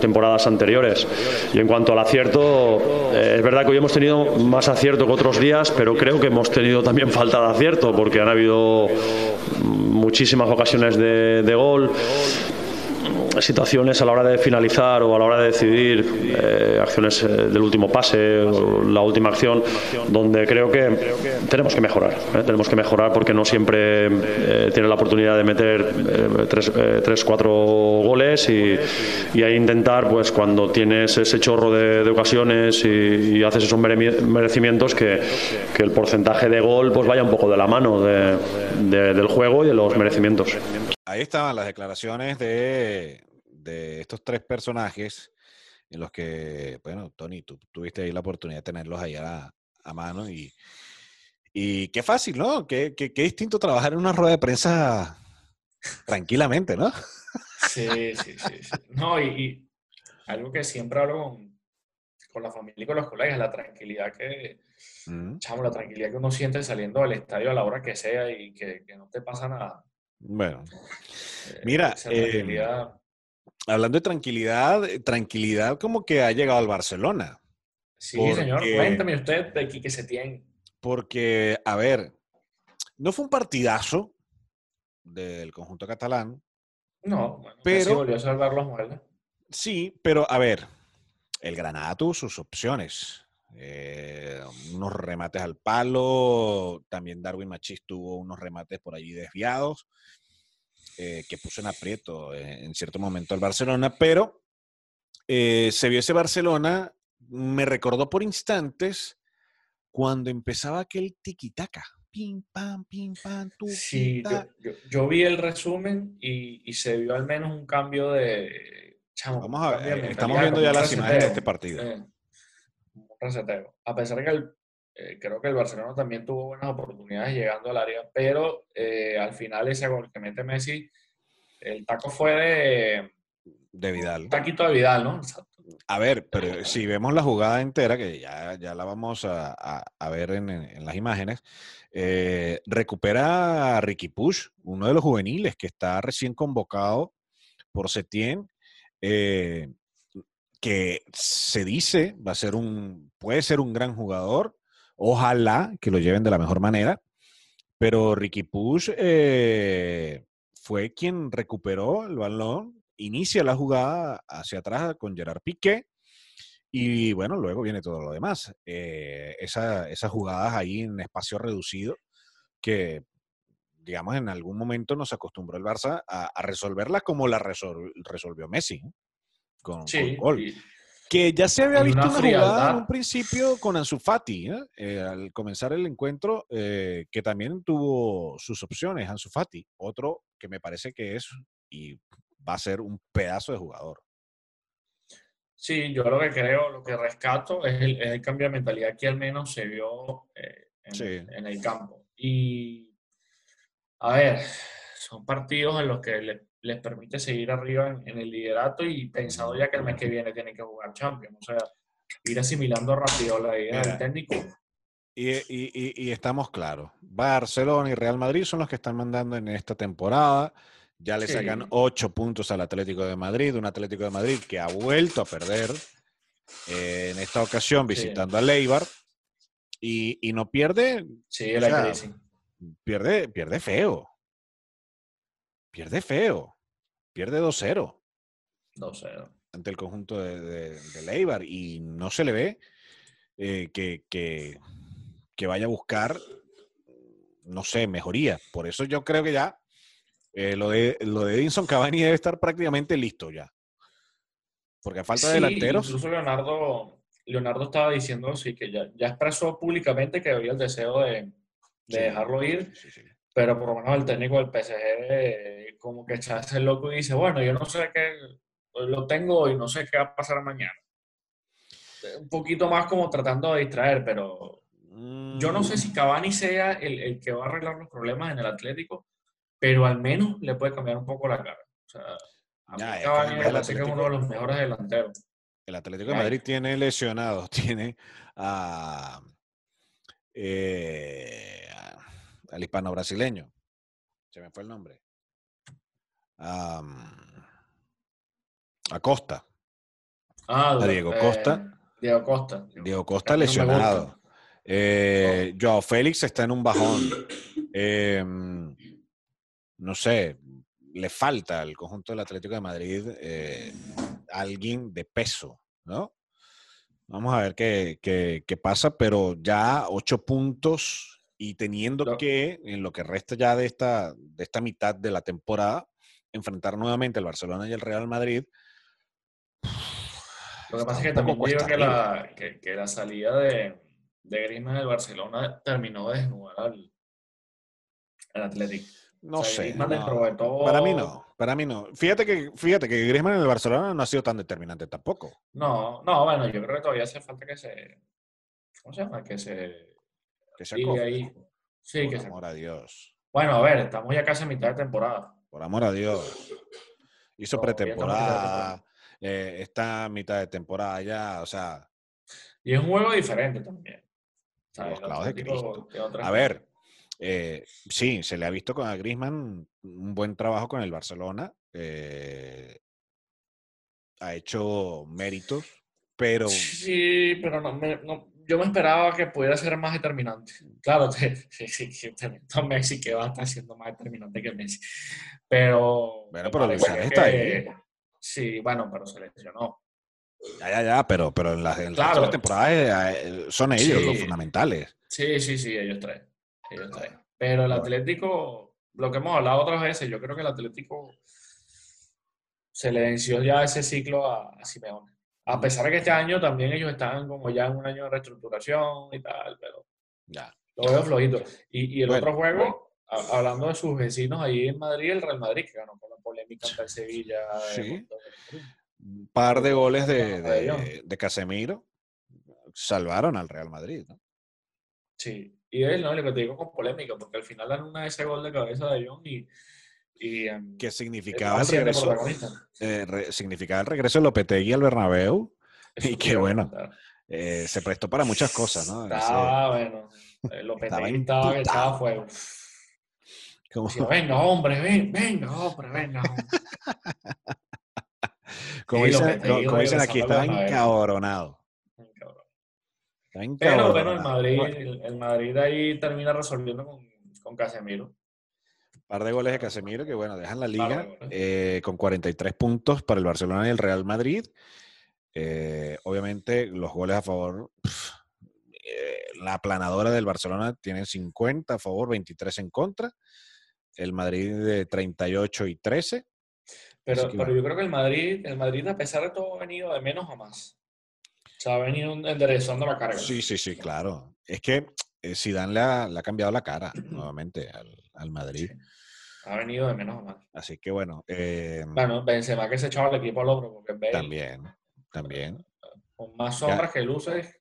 temporadas anteriores. Y en cuanto al acierto, eh, es verdad que hoy hemos tenido más acierto que otros días, pero creo que hemos tenido también falta de acierto, porque han habido muchísimas ocasiones de, de gol situaciones a la hora de finalizar o a la hora de decidir eh, acciones eh, del último pase o la última acción donde creo que tenemos que mejorar ¿eh? tenemos que mejorar porque no siempre tiene la oportunidad de meter tres, tres, cuatro goles y, y ahí intentar pues cuando tienes ese chorro de, ocasiones y, haces esos merecimientos que, que, el porcentaje de gol pues vaya un poco de la mano de, del juego y de los merecimientos ahí estaban las declaraciones de, estos tres personajes en los que, bueno, Tony, tú tuviste ahí la oportunidad de tenerlos ahí a, mano y, y qué fácil, ¿no? Qué, qué, distinto trabajar en una rueda de prensa tranquilamente, ¿no? Sí, sí, sí. No, y, algo que siempre hablo con, la familia y con los colegas, la tranquilidad que, mm. la tranquilidad que uno siente saliendo del estadio a la hora que sea y que no te pasa nada. Bueno, eh, mira, em, hablando de tranquilidad, eh, tranquilidad como que ha llegado al Barcelona. Sí, señor, cuéntame usted de aquí que se tiene. Porque, a ver, no fue un partidazo del conjunto catalán. No, bueno, pero volvió a salvar los muebles. Sí, pero a ver, el Granada tuvo sus opciones. Eh, unos remates al palo, también Darwin Machis tuvo unos remates por allí desviados, eh, que puso en aprieto eh, en cierto momento al Barcelona, pero se vio ese Barcelona, me recordó por instantes cuando empezaba aquel tiki-taka. Pim, pam, pim, pam, tu, sí, yo, vi el resumen y, se vio al menos un cambio de... Vamos a ver, estamos viendo ya las imágenes de este partido a pesar de que eh, creo que el Barcelona también tuvo buenas oportunidades llegando al área, pero eh, al final ese gol que mete Messi, el taco fue de... De Vidal. taquito de Vidal, ¿no? A ver, pero si vemos la jugada entera, que ya, ya la vamos a, ver en, las imágenes, eh, recupera a Ricky Push, uno de los juveniles que está recién convocado por Setién que se dice va a ser un, puede ser un gran jugador, Ojalá que lo lleven de la mejor manera. Pero Ricky Push eh, fue quien recuperó el balón, inicia la jugada hacia atrás con Gerard Piqué. Y bueno, luego viene todo lo demás. Eh, esa- esas jugadas ahí en espacio reducido que, digamos, en algún momento nos acostumbró el Barça a, a resolverla como la resol- resolvió Messi, con, con Sí, gol. Que ya se había visto una una, jugada en un principio con Ansu Fati, ¿eh? Eh, al comenzar el encuentro, eh, que también tuvo sus opciones, Ansu Fati, otro que me parece que es y va a ser un pedazo de jugador. Sí, yo lo que creo, lo que rescato es el, es el cambio de mentalidad que al menos se vio en, Sí. en el campo. Y, a ver, son partidos en los que le- les permite seguir arriba en, en el liderato y pensado ya que el mes que viene tienen que jugar Champions. O sea, ir asimilando rápido la idea Mira. del técnico. Y, y- y- y estamos claros, Barcelona y Real Madrid son los que están mandando en esta temporada. Ya le Sí. sacan ocho puntos al Atlético de Madrid, un Atlético de Madrid que ha vuelto a perder eh, en esta ocasión Sí. visitando a Leibar y, no pierde, Sí, la sea, pierde, pierde feo. Pierde feo. Pierde 2-0 2-0. ante el conjunto de, de, de Leibar y no se le ve eh, que, que- que vaya a buscar, no sé, mejoría. Por eso yo creo que ya eh, lo, de, lo de Edinson Cavani debe estar prácticamente listo ya. Porque a falta de Sí, delanteros. Incluso Leonardo, Leonardo estaba diciendo sí, que ya, ya expresó públicamente que había el deseo de, de Sí, dejarlo ir, sí, sí. Pero por lo menos el técnico del PSG eh, como que echarse el loco y dice, bueno, yo no sé qué, lo tengo y no sé qué va a pasar mañana. Eh, Un poquito más como tratando de distraer, pero yo no sé si Cavani sea el, el que va a arreglar los problemas en el Atlético, pero al menos le puede cambiar un poco la cara. O sea, a Ya, Cavani me el parece que es uno de los mejores delanteros. El Atlético de. Madrid tiene lesionados, tiene a, eh, a- al hispano brasileño. Se me fue el nombre. Am, a Costa. Ah, A Diego Costa. eh, Diego Costa. Diego Costa A mí no me lesionado. Eh, Joao Félix está en un bajón. Em, no sé, le falta al conjunto del Atlético de Madrid eh, alguien de peso, ¿no? Vamos a ver qué, qué- qué pasa, pero ya ocho puntos y teniendo Lo- que, en lo que resta ya de esta, de esta mitad de la temporada, enfrentar nuevamente al Barcelona y el Real Madrid. Lo que pasa es que también digo que arriba. la, que, que la salida de, de Griezmann del Barcelona terminó de desnudar al, al Atlético. No O sea, sé. No. todo- Para mí no, para mí no. Fíjate que, fíjate que Griezmann en el Barcelona no ha sido tan determinante tampoco. No, no, bueno, yo creo que todavía hace falta que se. ¿Cómo se llama? Que se. Que se acople. ahí. Sí, por que se. amor a Dios. Bueno, a ver, estamos ya casi a mitad de temporada. Por amor a Dios. Hizo pretemporada. eh, está a mitad de temporada ya. O sea, Y es un juego diferente también. Los clavos de Cristo. a ver. eh, sí, se le ha visto con a Griezmann un buen trabajo con el Barcelona. eh, ha hecho méritos, pero Sí, pero no, me- no- yo me esperaba que pudiera ser más determinante. Claro, te, a Messi que va a estar siendo más determinante que Messi. Pero. Bueno, pero parece Suárez está que- Sí, bueno, pero se lesionó. ya, ya, ya, pero, pero en las, en Claro. las temporadas eh, eh, son ellos los fundamentales. Sí, sí, sí, ellos tres. Ellos tres. Pero el Atlético, lo que hemos hablado otras veces, yo creo que el Atlético se le venció ya ese ciclo a, a Simeone. A pesar de que este año también ellos están como ya en un año de reestructuración y tal, pero Ya. lo veo flojito. Y, y el Bueno. otro juego, a- hablando de sus vecinos ahí en Madrid, el Real Madrid, que ganó con la polémica ante el Sevilla. Sí. Un par de goles de, de de, Casemiro salvaron al Real Madrid. ¿no? Sí, y es lo único que te digo con polémica, porque al final dan una de ese gol de cabeza de Jong y, y em, Que significaba el regreso, eh, re- significaba el regreso de Lopetegui al Bernabéu. Eso Y a bueno. eh, se prestó para muchas cosas, ¿no? Ese- Estaba, bueno, eh, Lopetegui estaba que imputado. fuego. como, Decía, venga, hombre, ven, venga, hombre, venga, hombre. como Sí, dicen, Lopetegui como dicen aquí, estaba encabronado. Pero bueno, el. Madrid, el Madrid ahí termina resolviendo con, con Casemiro. Par de goles de Casemiro que, bueno, dejan la liga eh, con 43 puntos para el Barcelona y el Real Madrid. Eh, obviamente, los goles a favor, eh, la aplanadora del Barcelona tiene 50 a favor, 23 en contra. El Madrid de 38 y 13. Pero, que pero yo creo que el Madrid, el Madrid, a pesar de todo, ha venido de menos a más. O sea, ha venido enderezando la carga. Sí, sí, sí, claro. Es que Zidane le ha, le ha cambiado la cara nuevamente al, al Madrid. Sí. Ha venido de menos más. Así que bueno, eh, Bueno, Benzema que se echaba el equipo al hombro, porque Bale, también, también. con más sombras que luces.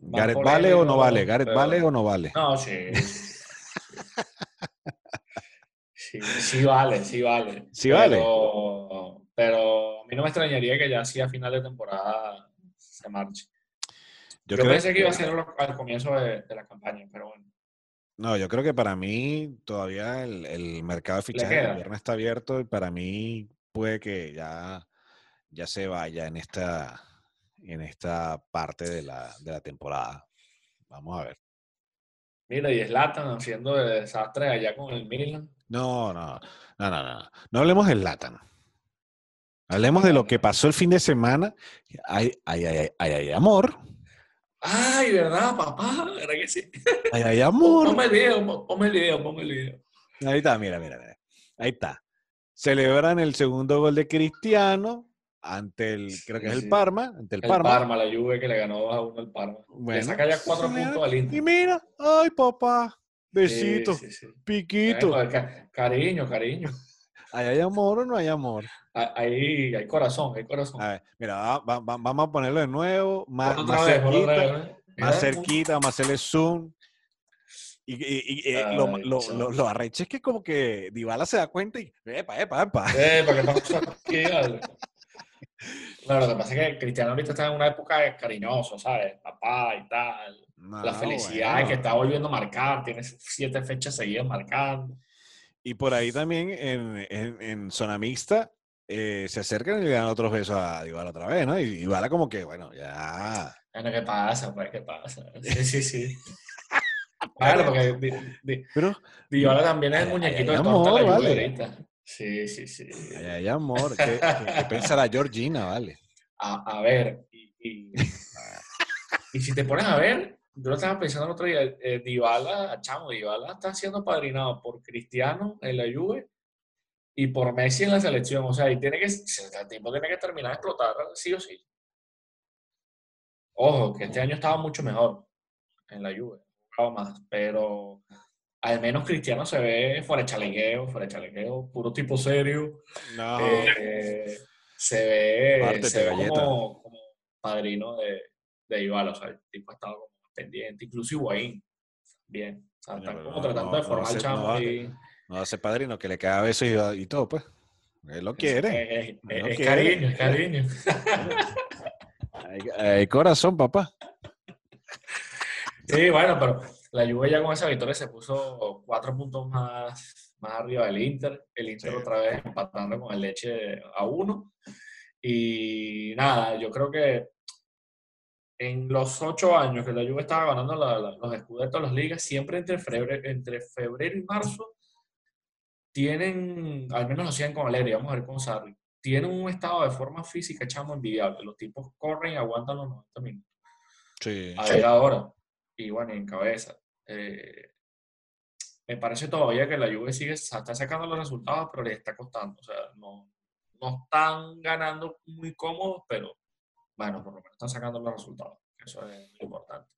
¿Gareth vale o no vale? ¿Gareth pero- vale o no vale? No, sí. Sí, vale, sí vale. Sí vale. Pero a mí no me extrañaría que ya así a final de temporada se marche. Yo, creo pensé que iba a ser al comienzo de, de la campaña, pero bueno. No, yo creo que para mí todavía el, el mercado de fichajes de invierno está abierto y para mí puede que ya, ya se vaya en esta, en esta parte de la, de la temporada. Vamos a ver. Mira, y Zlatan haciendo de desastre allá con el Milan. No, no, no, no, no. No hablemos del Latan. Hablemos de lo que pasó el fin de semana. Hay, hay, hay, hay, hay amor. Ay, ¿verdad, papá? ¿Verdad que sí? Hay, hay amor. Ponme el video, ponme el video, ponme el video. Ahí está, mira, mira, mira. Ahí está. Celebran el segundo gol de Cristiano ante el, creo que es Sí, el sí. Parma, ante el, El Parma. Parma. la Juve que le ganó 2 a 1 al Parma. Le Bueno, saca ya 4 celebra- puntos al Inter. Y mira, ay papá, besito, sí, piquito. Cariño, cariño. ¿Ahí hay amor o no hay amor? Ah, Ahí hay corazón, hay corazón. A ver, mira, va- va- va- vamos a ponerlo de nuevo, más, más vez, cerquita, vez, ¿eh? más cerquita, vamos a hacerle zoom. Y, y- y, eh, lo, Ay, lo, lo, lo arrecho es que como que Dybala se da cuenta y, epa, epa, epa. Eh, ¿para qué pasó aquí? Vale. Claro, lo que pasa es que Cristiano ahorita está en una época cariñosa, ¿sabes? Papá y tal. No, La felicidad de que bueno. está volviendo a marcar, tiene siete fechas seguidas marcando. Y por ahí también en, en, en zona mixta eh, se acercan y le dan otros besos a Dybala otra vez, ¿no? Y Dybala como que, bueno, ya... Bueno, ¿qué pasa? Pues, ¿qué pasa? Sí, sí, sí. Claro, porque Di- Di- Pero Dybala también es el muñequito de torta de la amor, vale. Sí, sí, sí. ay, ay, amor, ¿qué, qué, qué pensará Georgina, vale? A, a ver, y, y, y si te pones a ver, yo lo estaba pensando el otro día, eh, Dybala, chamo, Dybala está siendo padrinado por Cristiano en la Juve y por Messi en la selección. O sea, y tiene que, el tipo tiene que terminar de explotar, sí o sí. Ojo, que este año estaba mucho mejor en la Juve, más, pero al menos Cristiano se ve fuera de chalequeo, fuera de chalequeo, puro tipo serio. No, Eh, se ve, se ve como, como padrino de, de Ibala, o sea, el tipo ha estado como pendiente, incluso Higuaín, bien, o sea, están como no- tratando no- de formar no chamo va- y no hace padrino, que le caga besos y, y todo, pues. Él lo quiere. es, es- Él lo es quiere. cariño, es cariño. Hay, hay corazón, papá. Sí, bueno, pero la Juve ya con esa victoria se puso cuatro puntos más, más arriba del Inter. El Inter Sí. otra vez empatando con el Leche a uno. Y nada, yo creo que en los ocho años que la Juve estaba ganando la- la- los escudetos de las ligas, siempre entre febrero, entre febrero y marzo, tienen, al menos lo hacían con Alegre, vamos a ver con Sarri, tienen un estado de forma física, chamo, envidiable. Los tipos corren y aguantan los 90 minutos Sí. a ver ahora. Y bueno, en cabeza. Eh, me parece todavía que la Juve sigue, está sacando los resultados, pero les está costando. O sea, no, no están ganando muy cómodos, pero bueno, por lo menos están sacando los resultados. Eso es lo importante.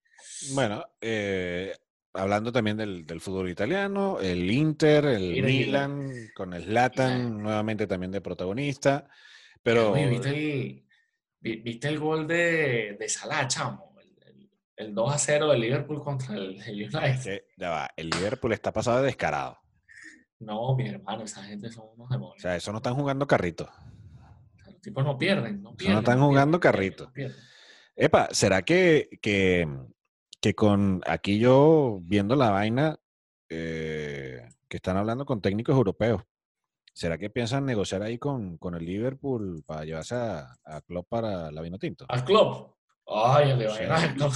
Bueno, eh, hablando también del, del fútbol italiano, el Inter, el Mira, Milan, con el Latan nuevamente también de protagonista. Pero Oye, ¿viste el, vi- viste el gol de, de Salah, chamo? El, el- el 2 a 0 del Liverpool contra el, el United. ya va, el Liverpool está pasado de descarado. No, mi hermano, esa gente son unos O demonios. sea, eso no están jugando carrito. Tipos no pierden, no no pierden. están no jugando pierden, carrito. no. Epa, ¿será que, que, que con aquí yo viendo la vaina eh, que están hablando con técnicos europeos? ¿Será que piensan negociar ahí con, con el Liverpool para llevarse a, a Klopp para la vino tinto? Al club. Ay, el de. Bayern. no.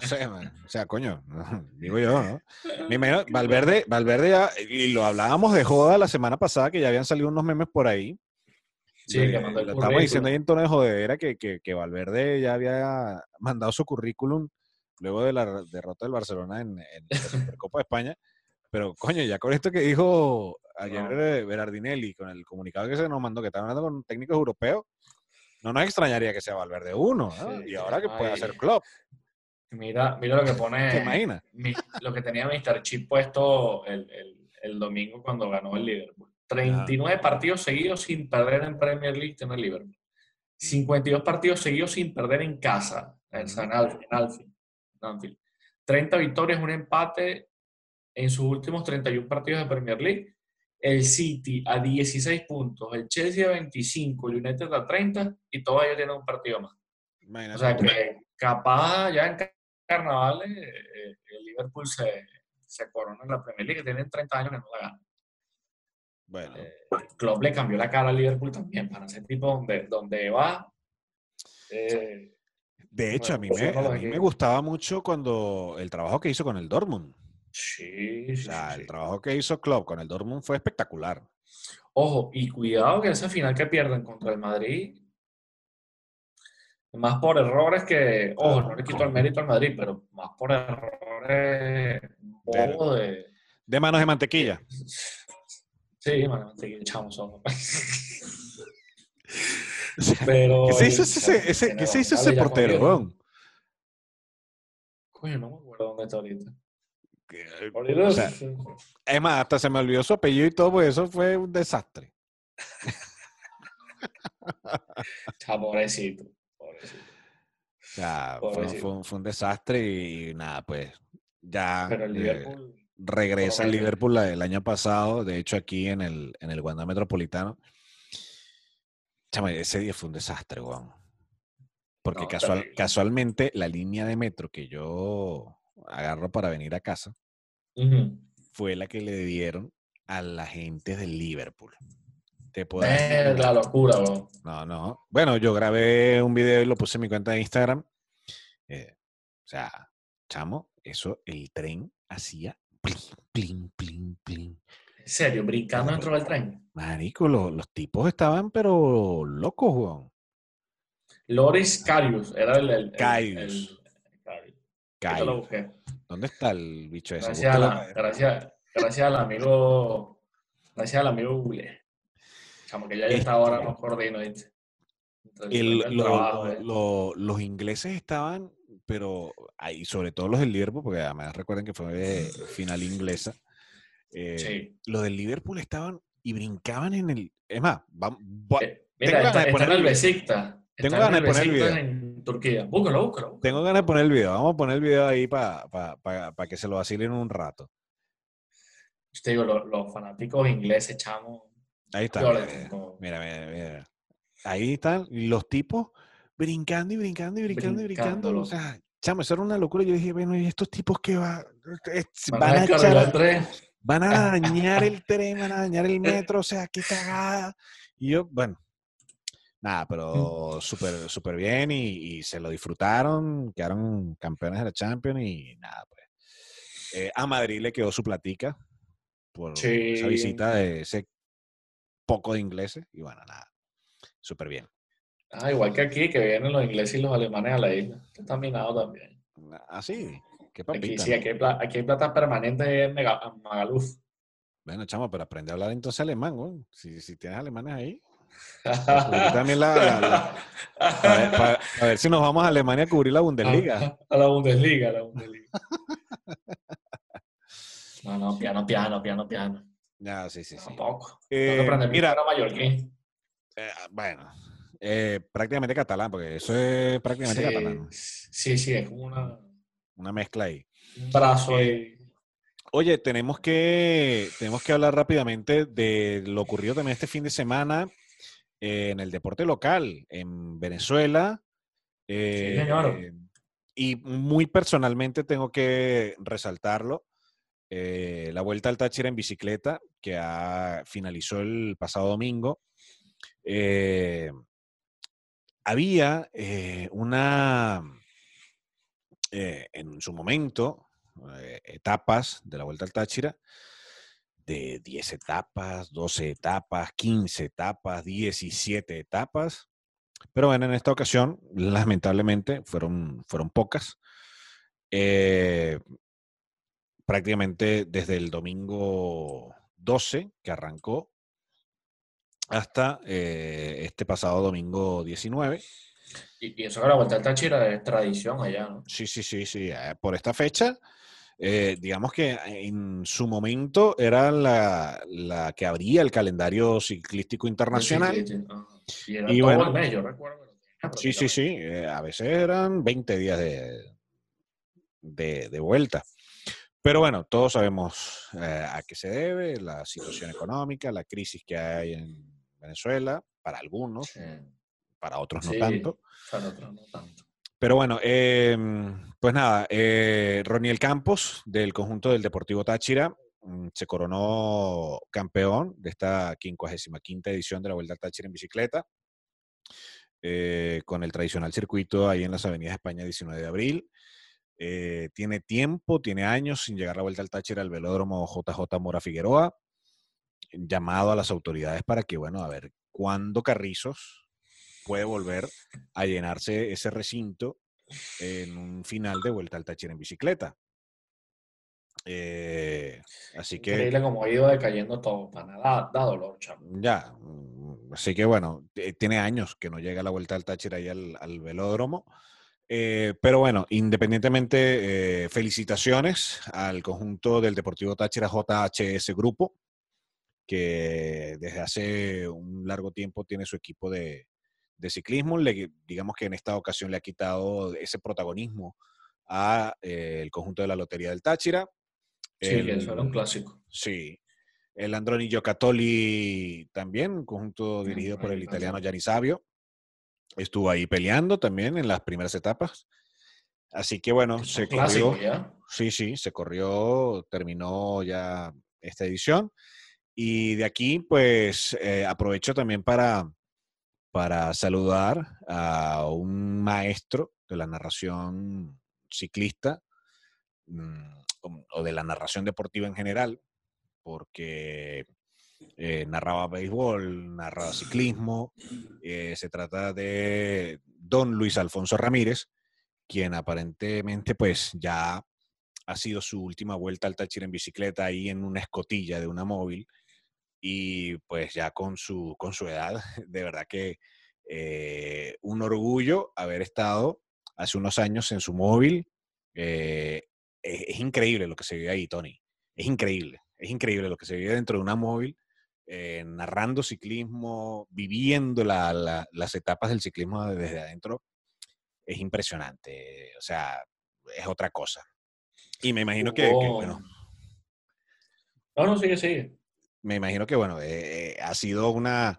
Sé, man. O sea, coño, digo yo, ¿no? Me imagino, Valverde, Valverde ya, y lo hablábamos de joda la semana pasada, que ya habían salido unos memes por ahí. Sí, que mandó el lo estábamos diciendo ahí en tono de jodedera que, que, que Valverde ya había mandado su currículum luego de la derrota del Barcelona en, en la Supercopa de España. Pero, coño, ya con esto que dijo ayer No. eh, Berardinelli, con el comunicado que se nos mandó, que estaban hablando con técnicos europeos, no nos extrañaría que sea Valverde uno, ¿no? Sí, y ahora que pueda ay. ser Klopp, Mira, mira lo que ¿te pone. imaginas? mi- lo que tenía Mr. Chip puesto el, el- el domingo cuando ganó el Liverpool. 39 partidos seguidos sin perder en Premier League tiene el Liverpool. 52 partidos seguidos sin perder en casa, en San Alf- en Anfield. 30 victorias, un empate en sus últimos 31 partidos de Premier League. El City a 16 puntos, el Chelsea a 25, el United a 30 y todavía tiene un partido más. Imagínate. O sea que capaz ya en carnavales eh, el Liverpool se, se corona en la Premier League, que tienen 30 años que no la gana. Bueno, Eh, Klopp le cambió la cara al Liverpool también, para ese tipo donde, donde va. eh, de hecho, a mí, bueno, me, a mí me gustaba mucho cuando el trabajo que hizo con el Dortmund. sí, O sí, sea, sí, el sí. trabajo que hizo Klopp con el Dortmund fue espectacular. Ojo, y cuidado que esa final que pierden contra el Madrid, más por errores que, ojo, no le quito el mérito al Madrid, pero más por errores bobos de, De manos de mantequilla. Sí, echamos ojo. O sea, Pero. ¿Qué se hizo ese, ese- el qué se hizo Gonzalo ese ya portero, weón? Coño, no me acuerdo dónde está ahorita. O sea. Es más, hasta se me olvidó su apellido y todo, pues eso fue un desastre. Pobrecito. Pobrecito. O sea, fue, Pobrecito. fue un, fue un desastre y, nada, pues ya Pero el eh, Liverpool. Regresa menos. Liverpool la- el año pasado, de hecho aquí en el, en el Wanda Metropolitano. Chama, ese día fue un desastre, weón. Porque No, casual- casualmente la línea de metro que yo agarro para venir a casa fue la que le dieron a la gente del Liverpool. Te podrás Eh, la locura, bro. No, no. Bueno, yo grabé un video y lo puse en mi cuenta de Instagram. Eh, o sea, chamo, eso, el tren hacía plin, plin, plin, plin. En serio, brincando dentro del tren. Marico, lo- los tipos estaban pero locos, weón. Loris Carius era el. el, Carius. el- Carius. Yo lo busqué. ¿Dónde está el bicho ese? Gracias, a la- gracias, gracias al amigo. Gracias al amigo Google. Chamo, que ya a esta hora no coordino, ¿viste? Entonces, El- el lo- trabajo, lo- ¿eh? lo- los ingleses estaban, pero ahí, sobre todo los del Liverpool, porque además recuerden que fue final inglesa. eh, Sí. Los del Liverpool estaban y brincaban en el. Es más, vamos, va- Eh, tengo Mira, ganas está, de está poner el. Besiktas. Tengo ganas de poner el video. en Turquía. Búscalo, búscalo. búscalo. Tengo ganas de poner el video. Vamos a poner el video ahí para que se lo vacilen un rato. Yo te digo, los, los fanáticos ingleses, chamo. Ahí está. tengo- mira, mira, mira. Ahí están los tipos brincando y brincando y brincando y brincando. O sea, chamo, eso era una locura. Yo dije, bueno, ¿y estos tipos qué va? Van Van a echar- el tren. van a dañar el tren, van a dañar el metro, o sea, qué cagada. Y yo, bueno, nada, pero súper, súper bien y, y se lo disfrutaron, quedaron campeones de la Champions y nada, pues. Eh, a Madrid le quedó su platica por esa visita de ese poco de ingleses y bueno, nada, súper bien. Ah, igual que aquí, que vienen los ingleses y los alemanes a la isla. Esto está minado también. Así, qué Aquí papita. sí, ¿no? aquí hay, pla- aquí hay plata permanente en Magaluf. Bueno, chamo, pero aprende a hablar entonces alemán, güey. Si, si tienes alemanes ahí. También la- la- la- A ver, pa- a ver si nos vamos a Alemania a cubrir la Bundesliga. A la Bundesliga, a la Bundesliga. No, no, piano, piano, piano, piano. Ya, sí, sí, sí. Tampoco. Eh, mira, mallorquín. eh, bueno, eh, prácticamente catalán, porque eso es prácticamente Sí, catalán. sí, sí, es como una, Una mezcla ahí. un brazo Eh, ahí. Oye, tenemos que, tenemos que hablar rápidamente de lo ocurrido también este fin de semana eh, en el deporte local, en Venezuela. eh, señor. y muy personalmente tengo que resaltarlo. eh, la vuelta al Táchira en bicicleta, que ha- finalizó el pasado domingo. Eh, había eh, una, eh, en su momento, eh, etapas de la Vuelta al Táchira, de 10 etapas, 12 etapas, 15 etapas, 17 etapas. Pero bueno, en esta ocasión, lamentablemente, fueron, fueron pocas. prácticamente desde el domingo 12 que arrancó hasta este pasado domingo 19. Y, eso que la Vuelta al Táchira es tradición allá, ¿no? Sí, sí, sí, sí. por esta fecha eh, digamos que en su momento era la, la, que abría el calendario ciclístico internacional. y, bueno, mes, yo recuerdo. Sí, sí, sí. Eh, a veces eran 20 días de, de, de vuelta. Pero bueno, todos sabemos eh, a qué se debe, la situación económica, la crisis que hay en Venezuela, para algunos, para otros no tanto. Para otros no tanto. Pero bueno, em, pues nada, eh, Roniel Campos del conjunto del Deportivo Táchira mm, se coronó campeón de esta 55 edición de la Vuelta al Táchira en bicicleta, eh, con el tradicional circuito ahí en las Avenidas España 19 de abril. Eh, tiene tiempo, tiene años sin llegar la Vuelta al Táchira al velódromo JJ Mora Figueroa. Llamado a las autoridades para que, bueno, a ver, ¿cuándo Carrizos puede volver a llenarse ese recinto en un final de vuelta al Táchira en bicicleta. Eh, así que. Increíble como ha ido decayendo todo. Para nada da dolor, Ya. Mm, así que bueno, tiene años que no llega la vuelta al Táchira y al, velódromo. Eh, pero bueno, independientemente, eh, felicitaciones al conjunto del Deportivo Táchira JHS Grupo, que desde hace un largo tiempo tiene su equipo de, de ciclismo, le, digamos que en esta ocasión le ha quitado ese protagonismo al eh, conjunto de la Lotería del Táchira. Sí, eso era un clásico. Sí. El Androni Giocattoli también, un conjunto mm, dirigido por el italiano Gianni Sabio. Estuvo ahí peleando también en las primeras etapas. Así que bueno, se corrió. Sí, sí, se corrió, terminó ya esta edición. Y de aquí, pues, eh, aprovecho también para, para saludar a un maestro de la narración ciclista mm, o de la narración deportiva en general, porque eh, narraba béisbol, narraba ciclismo. Eh, se trata de don Luis Alfonso Ramírez, quien aparentemente pues ya ha sido su última vuelta al Táchira en bicicleta ahí en una escotilla de una móvil y pues ya con su, con su edad, de verdad que eh, un orgullo haber estado hace unos años en su móvil. Eh, es, increíble lo que se vive ahí, Tony. Es increíble, es increíble lo que se vive dentro de una móvil, eh, narrando ciclismo, viviendo las etapas del ciclismo desde adentro. Es impresionante, o sea, es otra cosa. Y me imagino que, bueno. No, no, sigue, sigue me imagino que, bueno, eh, eh, ha sido una,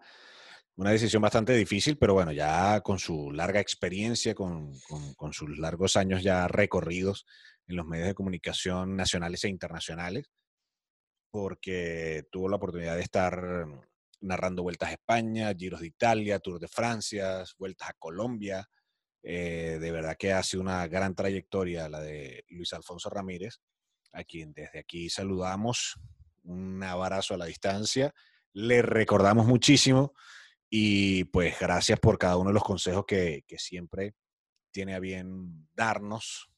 una, decisión bastante difícil, pero bueno, ya con su larga experiencia, con, con, sus largos años ya recorridos en los medios de comunicación nacionales e internacionales, porque tuvo la oportunidad de estar narrando vueltas a España, Giros de Italia, Tour de Francia, vueltas a Colombia. Eh, de verdad que ha sido una gran trayectoria la de Luis Alfonso Ramírez, a quien desde aquí saludamos un abrazo a la distancia. Le recordamos muchísimo y pues gracias por cada uno de los consejos que, siempre tiene a bien darnos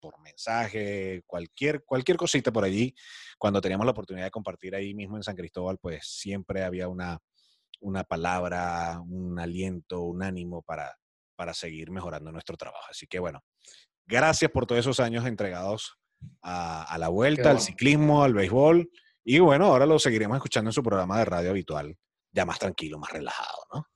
por mensaje, cualquier, cualquier cosita por allí. Cuando teníamos la oportunidad de compartir ahí mismo en San Cristóbal, pues siempre había una, una palabra, un aliento, un ánimo para, para seguir mejorando nuestro trabajo. Así que bueno, gracias por todos esos años entregados a, la vuelta, al ciclismo, al béisbol. Y bueno, ahora lo seguiremos escuchando en su programa de radio habitual, ya más tranquilo, más relajado, ¿no?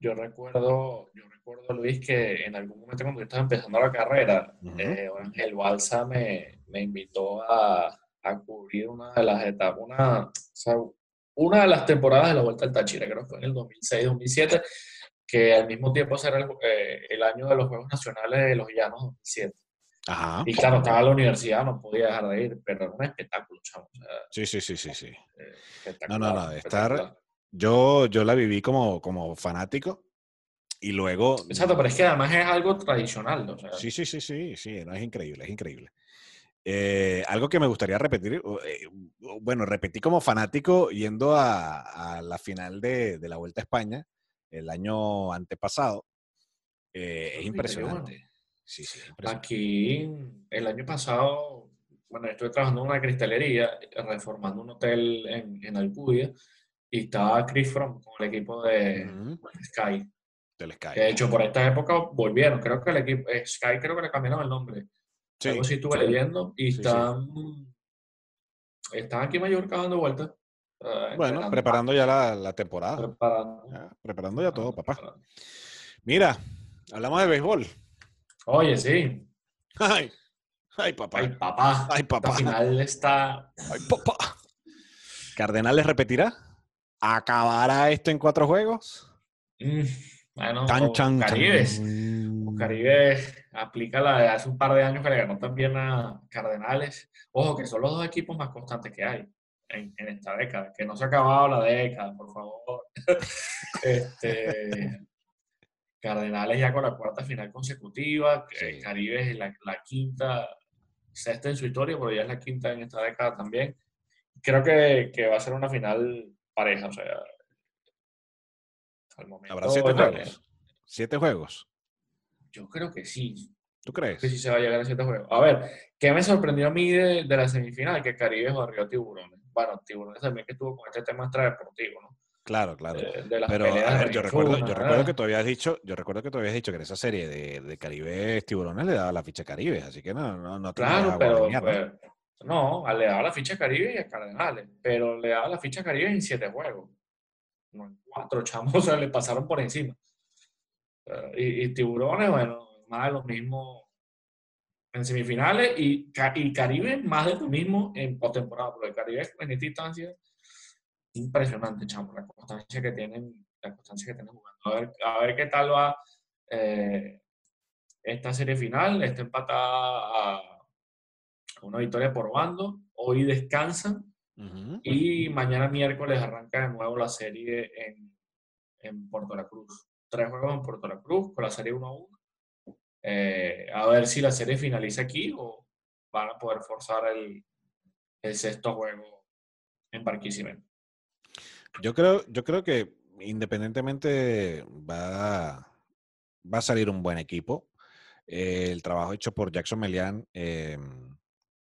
Yo recuerdo, yo recuerdo, Luis, que en algún momento cuando yo estaba empezando la carrera, eh, el Balsa me, me invitó a, a, cubrir una de las etapas, una, una de las temporadas de la Vuelta al Táchira, creo que fue en el 2006-2007, que al mismo tiempo será el, eh, el, año de los Juegos Nacionales de los Llanos 2007. Y claro, estaba en la universidad, no podía dejar de ir, pero era un espectáculo, sí, sí, sí, sí, sí. Eh, no, no, no, estar... Yo, yo la viví como, como fanático Y luego... Exacto, pero es que además es algo tradicional. O sea, Sí, sí, sí, sí, sí, no, es increíble, es increíble. Eh, algo que me gustaría repetir, eh, bueno, repetí como fanático yendo a, a la final de, de la Vuelta a España el año antepasado. Eh, es 2021. impresionante. Sí, sí. Aquí, el año pasado, bueno, estuve trabajando en una cristalería, reformando un hotel en, en Alcudia, y estaba Chris Froome con el equipo de Sky. Del Sky. Que de hecho, por esta época volvieron. Creo que el equipo, eh, Sky creo que le cambiaron el nombre. Sí, Algo sí estuve sí. leyendo y Sí, están, están aquí en Mallorca dando vueltas. eh, Bueno, preparando ya la, la temporada. preparando, Ya, preparando ya todo, papá. Mira, hablamos de béisbol. Oye, sí. Ay, ay, papá. Ay, papá. Ay, papá. Esta final está. Ay, papá. ¿Cardenales repetirá? ¿Acabará esto en cuatro juegos? mm, bueno, Chan, o chan, Caribes. chan. O Caribe aplica la de hace un par de años que le ganó también a Cardenales. Ojo, que son los dos equipos más constantes que hay en, en esta década. Que no se ha acabado la década, por favor. este, Cardenales ya con la cuarta final consecutiva. Sí. Caribe es la, la quinta, sexta en su historia, pero ya es la quinta en esta década también. Creo que, que va a ser una final pareja, o sea. Al momento, ¿Habrá siete bueno, juegos? ¿Siete juegos? Yo creo que sí. ¿Tú que sí crees? se va a llegar a siete juegos. A ver, ¿qué me sorprendió a mí de, de la semifinal? Que Caribe barrió a Tiburones. Bueno, Tiburones también que estuvo con este tema extradeportivo, ¿no? Claro, claro. De, de las Pero peleas a de ver, yo recuerdo, yo recuerdo que tú habías dicho, yo recuerdo que tú habías dicho que en esa serie de, de Caribe Tiburones le daba la ficha Caribe, así que no, no, no Claro, pero, ¿no? le daba la ficha a Caribe y a Cardenales, pero le daba la ficha a Caribe en siete juegos. No en cuatro, chamos, o sea, le pasaron por encima. Eh, y, y Tiburones, bueno, más de lo mismo en semifinales y, y Caribe más de lo mismo en postemporada, porque Caribe en esta instancia impresionante, chamo, la constancia que tienen, la constancia que tienen jugando. A ver, a ver qué tal va eh, esta serie final, está empatada a una victoria por bando, hoy descansan Ujú. y mañana miércoles arranca de nuevo la serie en, en Puerto La Cruz. Tres juegos en Puerto La Cruz con la serie 1 a 1. Eh, a ver si la serie finaliza aquí o van a poder forzar el, el sexto juego en Barquisimeto. Yo creo, yo creo que independientemente va, va a salir un buen equipo. Eh, el trabajo hecho por Jackson Melian eh,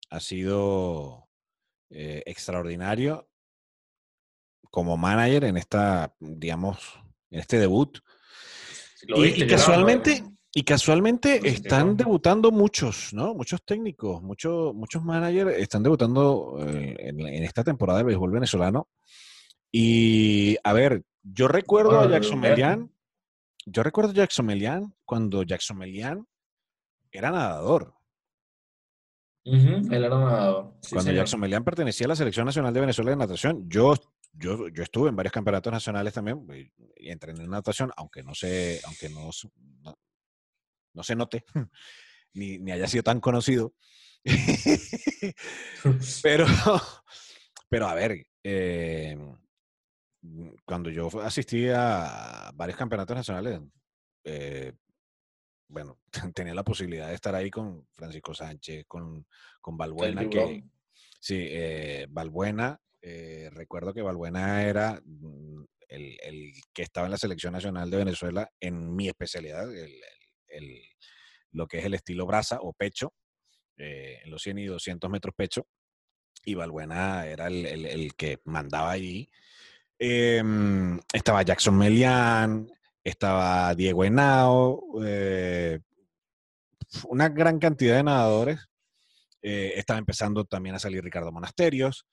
ha sido eh, extraordinario como manager en esta, digamos, en este debut. Lo Y, casualmente, y casualmente están debutando muchos, ¿no? Muchos técnicos, muchos, muchos managers están debutando eh, en, en esta temporada del béisbol venezolano. Y a ver, yo recuerdo a Jackson. Melian, yo recuerdo a Jackson Melian cuando Jackson Melian era nadador. Él era nadador. Sí, cuando señor. Jackson Melian pertenecía a la Selección Nacional de Venezuela de Natación, yo, yo, yo estuve en varios campeonatos nacionales también y, y entrené en natación, aunque no se, aunque no, no se note, ni, ni haya sido tan conocido. pero, pero a ver, eh, cuando yo asistí a varios campeonatos nacionales, eh, bueno, tenía la posibilidad de estar ahí con Francisco Sánchez, con, con Balbuena, que. Sí, eh, Balbuena, eh, recuerdo que Balbuena era mm, el, el que estaba en la selección nacional de Venezuela en mi especialidad, el- el- lo que es el estilo brasa o pecho, eh, en los 100 y 200 metros pecho, y Balbuena era el, el- el que mandaba allí. Em, estaba Jackson Melian, estaba Diego Henao, eh, una gran cantidad de nadadores. Eh, estaba empezando también a salir Ricardo Monasterios.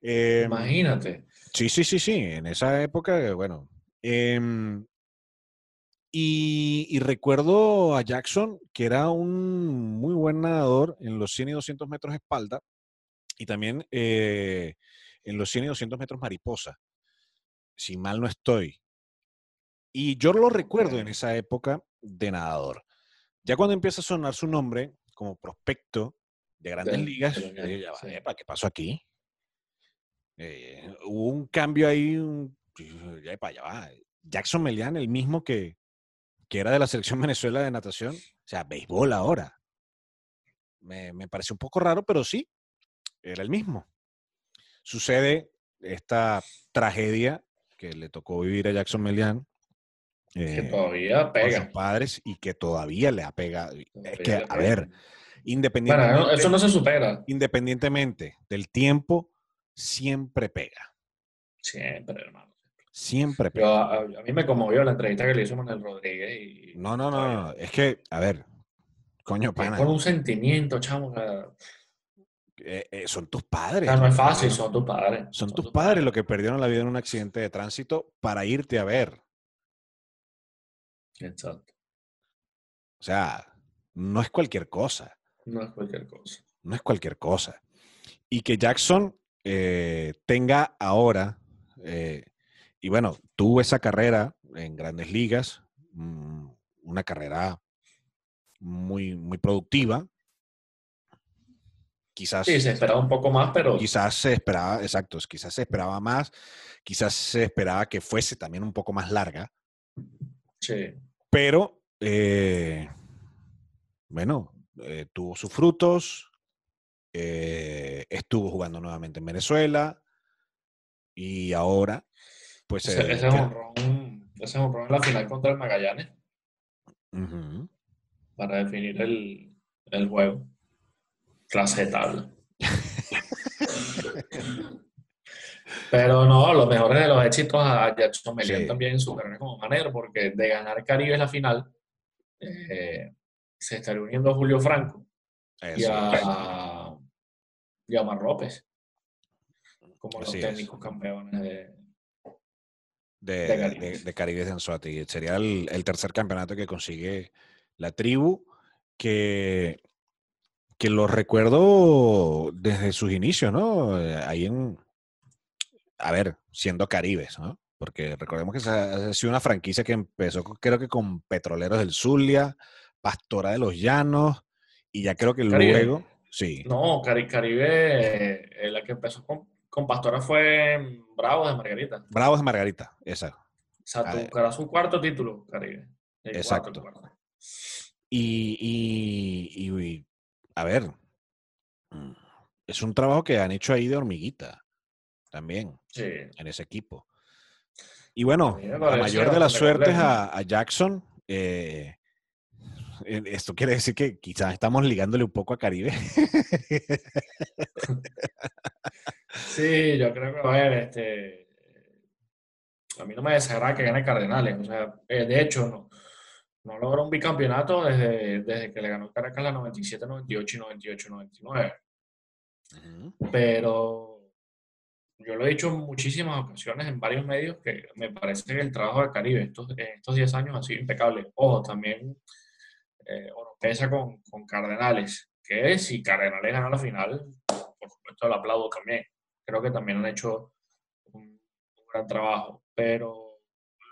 Em, Imagínate. Sí, sí, sí, sí. En esa época, bueno. em, y, y recuerdo a Jackson, que era un muy buen nadador en los 100 y 200 metros espalda y también eh, en los 100 y 200 metros mariposa, si mal no estoy. Y yo lo recuerdo en esa época de nadador. Ya cuando empieza a sonar su nombre como prospecto de grandes De- ligas, yo ya sí. ¿qué pasó aquí? Eh, hubo un cambio ahí, un, ya, epa, ya va. Jackson Melian, el mismo que, que era de la selección Venezuela de natación, o sea, béisbol ahora. Me, me pareció un poco raro, pero sí, era el mismo. Sucede esta tragedia que le tocó vivir a Jackson Melian. Que eh, todavía por sus pega. padres y que todavía le ha pegado. Es Todavía que, a pega. ver, Bueno, independientemente, eso no se supera. independientemente del tiempo, siempre pega. Siempre, hermano. Siempre Yo, pega. a, a mí me conmovió la entrevista que le hizo Manuel Rodríguez. Y, No, no, no, no. Es que, a ver, coño, pana, con un sentimiento, chamo. sea, eh, eh, son tus padres. sea, no es fácil, son tus padres. Son tus padres los que perdieron la vida en un accidente de tránsito para irte a ver. Exacto. O sea, no es cualquier cosa. No es cualquier cosa. no es cualquier cosa. Y que Jackson eh, tenga ahora, y bueno, tuvo esa carrera en grandes ligas, mm, una carrera muy, muy productiva. Quizás, Sí, se esperaba un poco más, pero quizás se esperaba, exacto, quizás se esperaba más, quizás se esperaba que fuese también un poco más larga, sí. pero eh, bueno, eh, tuvo sus frutos, eh, estuvo jugando nuevamente en Venezuela y ahora, pues... Ese, ese es queda- un ron, ese en la final contra el Magallanes para definir el, el juego. Clase tabla. Pero no, los mejores de los éxitos a Jackson Melian Sí. también en su carrera como manero, porque de ganar Caribe la final, eh, se estaría uniendo a Julio Franco y Eso es. a, y a López como los es. técnicos campeones de, de, de Caribe. de Caribe. Sería el, el tercer campeonato que consigue la tribu, que, que lo recuerdo desde sus inicios, ¿no? Eh, Ahí en, a ver, siendo Caribes, ¿no? Porque recordemos que ha sido una franquicia que empezó, creo que con Petroleros del Zulia, Pastora de los Llanos, y ya creo que Caribe. luego, sí, No, Cari- Caribe, eh, la que empezó con, con Pastora fue Bravo de Margarita. Bravos de Margarita, esa. O sea, Ah, tu, era su cuarto título, Caribe. El Exacto. cuarto, el cuarto. Y, y- y- y, a ver, mm, es un trabajo que han hecho ahí de hormiguita también Sí. en ese equipo. Y bueno, mí me la mayor de las suertes a, a Jackson. eh, eh, esto quiere decir que quizás estamos ligándole un poco a Caribe. Sí, yo creo que, a ver, este, a mí no me desagrada que gane Cardenales. O sea, eh, de hecho, no, no logró un bicampeonato desde, desde que le ganó Caracas la 97, 98 y 98, 99. Pero yo lo he dicho en muchísimas ocasiones en varios medios que me parece que el trabajo de Caribe estos, en estos 10 años ha sido impecable. Ojo, también eh, pesa con, con Cardenales, que si Cardenales gana la final, por supuesto lo aplaudo también. Creo que también han hecho un, un gran trabajo. Pero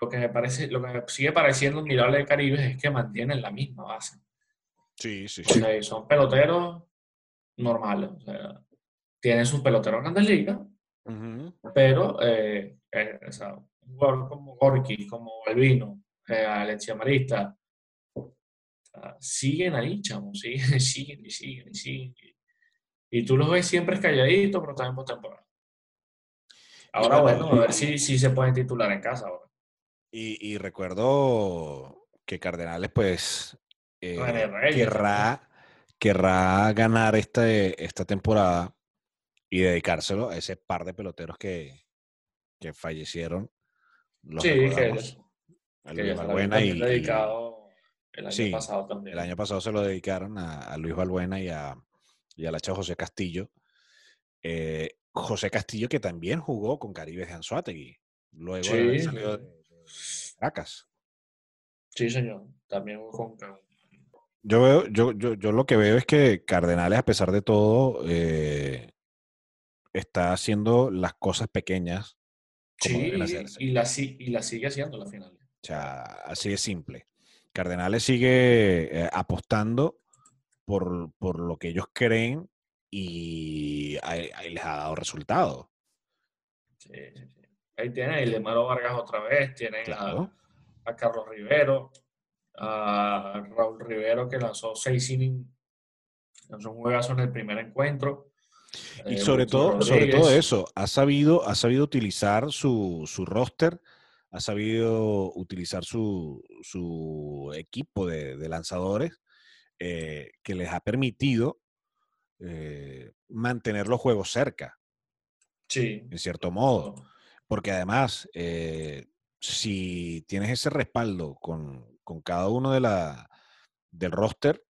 lo que me parece, lo que me sigue pareciendo admirable de Caribe es que mantienen la misma base. Sí, sí, O sí. sea, son peloteros normales. O sea, tienen sus peloteros en grandes ligas, pero eh, eh, o sea, un jugador como Gorky, como Albino, eh, Alexia Marista, siguen ahí, chamo, siguen, siguen y siguen y siguen. Y tú los ves siempre calladitos, pero también por temporada. Ahora, bueno, bueno, a ver si, si se pueden titular en casa ahora. Y, y recuerdo que Cardenales, pues, eh, Reyes querrá, querrá ganar este, esta temporada y dedicárselo a ese par de peloteros que, que fallecieron. Los Sí, que, a Luis Balbuena y, dedicado el año sí, pasado también. el año pasado se lo dedicaron a, a Luis Balbuena y a, y al hacha José Castillo. Eh, José Castillo que también jugó con Caribes de Anzuategui, luego Sí, de, Caracas. Sí, señor. También con, Yo, veo, yo, yo, yo lo que veo es que Cardenales, a pesar de todo, eh, está haciendo las cosas pequeñas Sí, y, la, y la sigue haciendo la final. O sea, así de simple. Cardenales sigue eh, apostando por, por lo que ellos creen y ahí, ahí les ha dado resultado. Sí, sí, sí. Ahí tienen a Ildemaro Vargas otra vez, tienen a- Claro. a, Carlos Rivero. a Raúl Rivero que lanzó seis innings, lanzó un juegazo en el primer encuentro. Y Eh, sobre todo, sobre todo eso, ha sabido, ha sabido utilizar su, su roster, ha sabido utilizar su, su equipo de, de lanzadores eh, que les ha permitido eh, mantener los juegos cerca, Sí. en cierto modo. Porque además, eh, si tienes ese respaldo con, con cada uno de la, del roster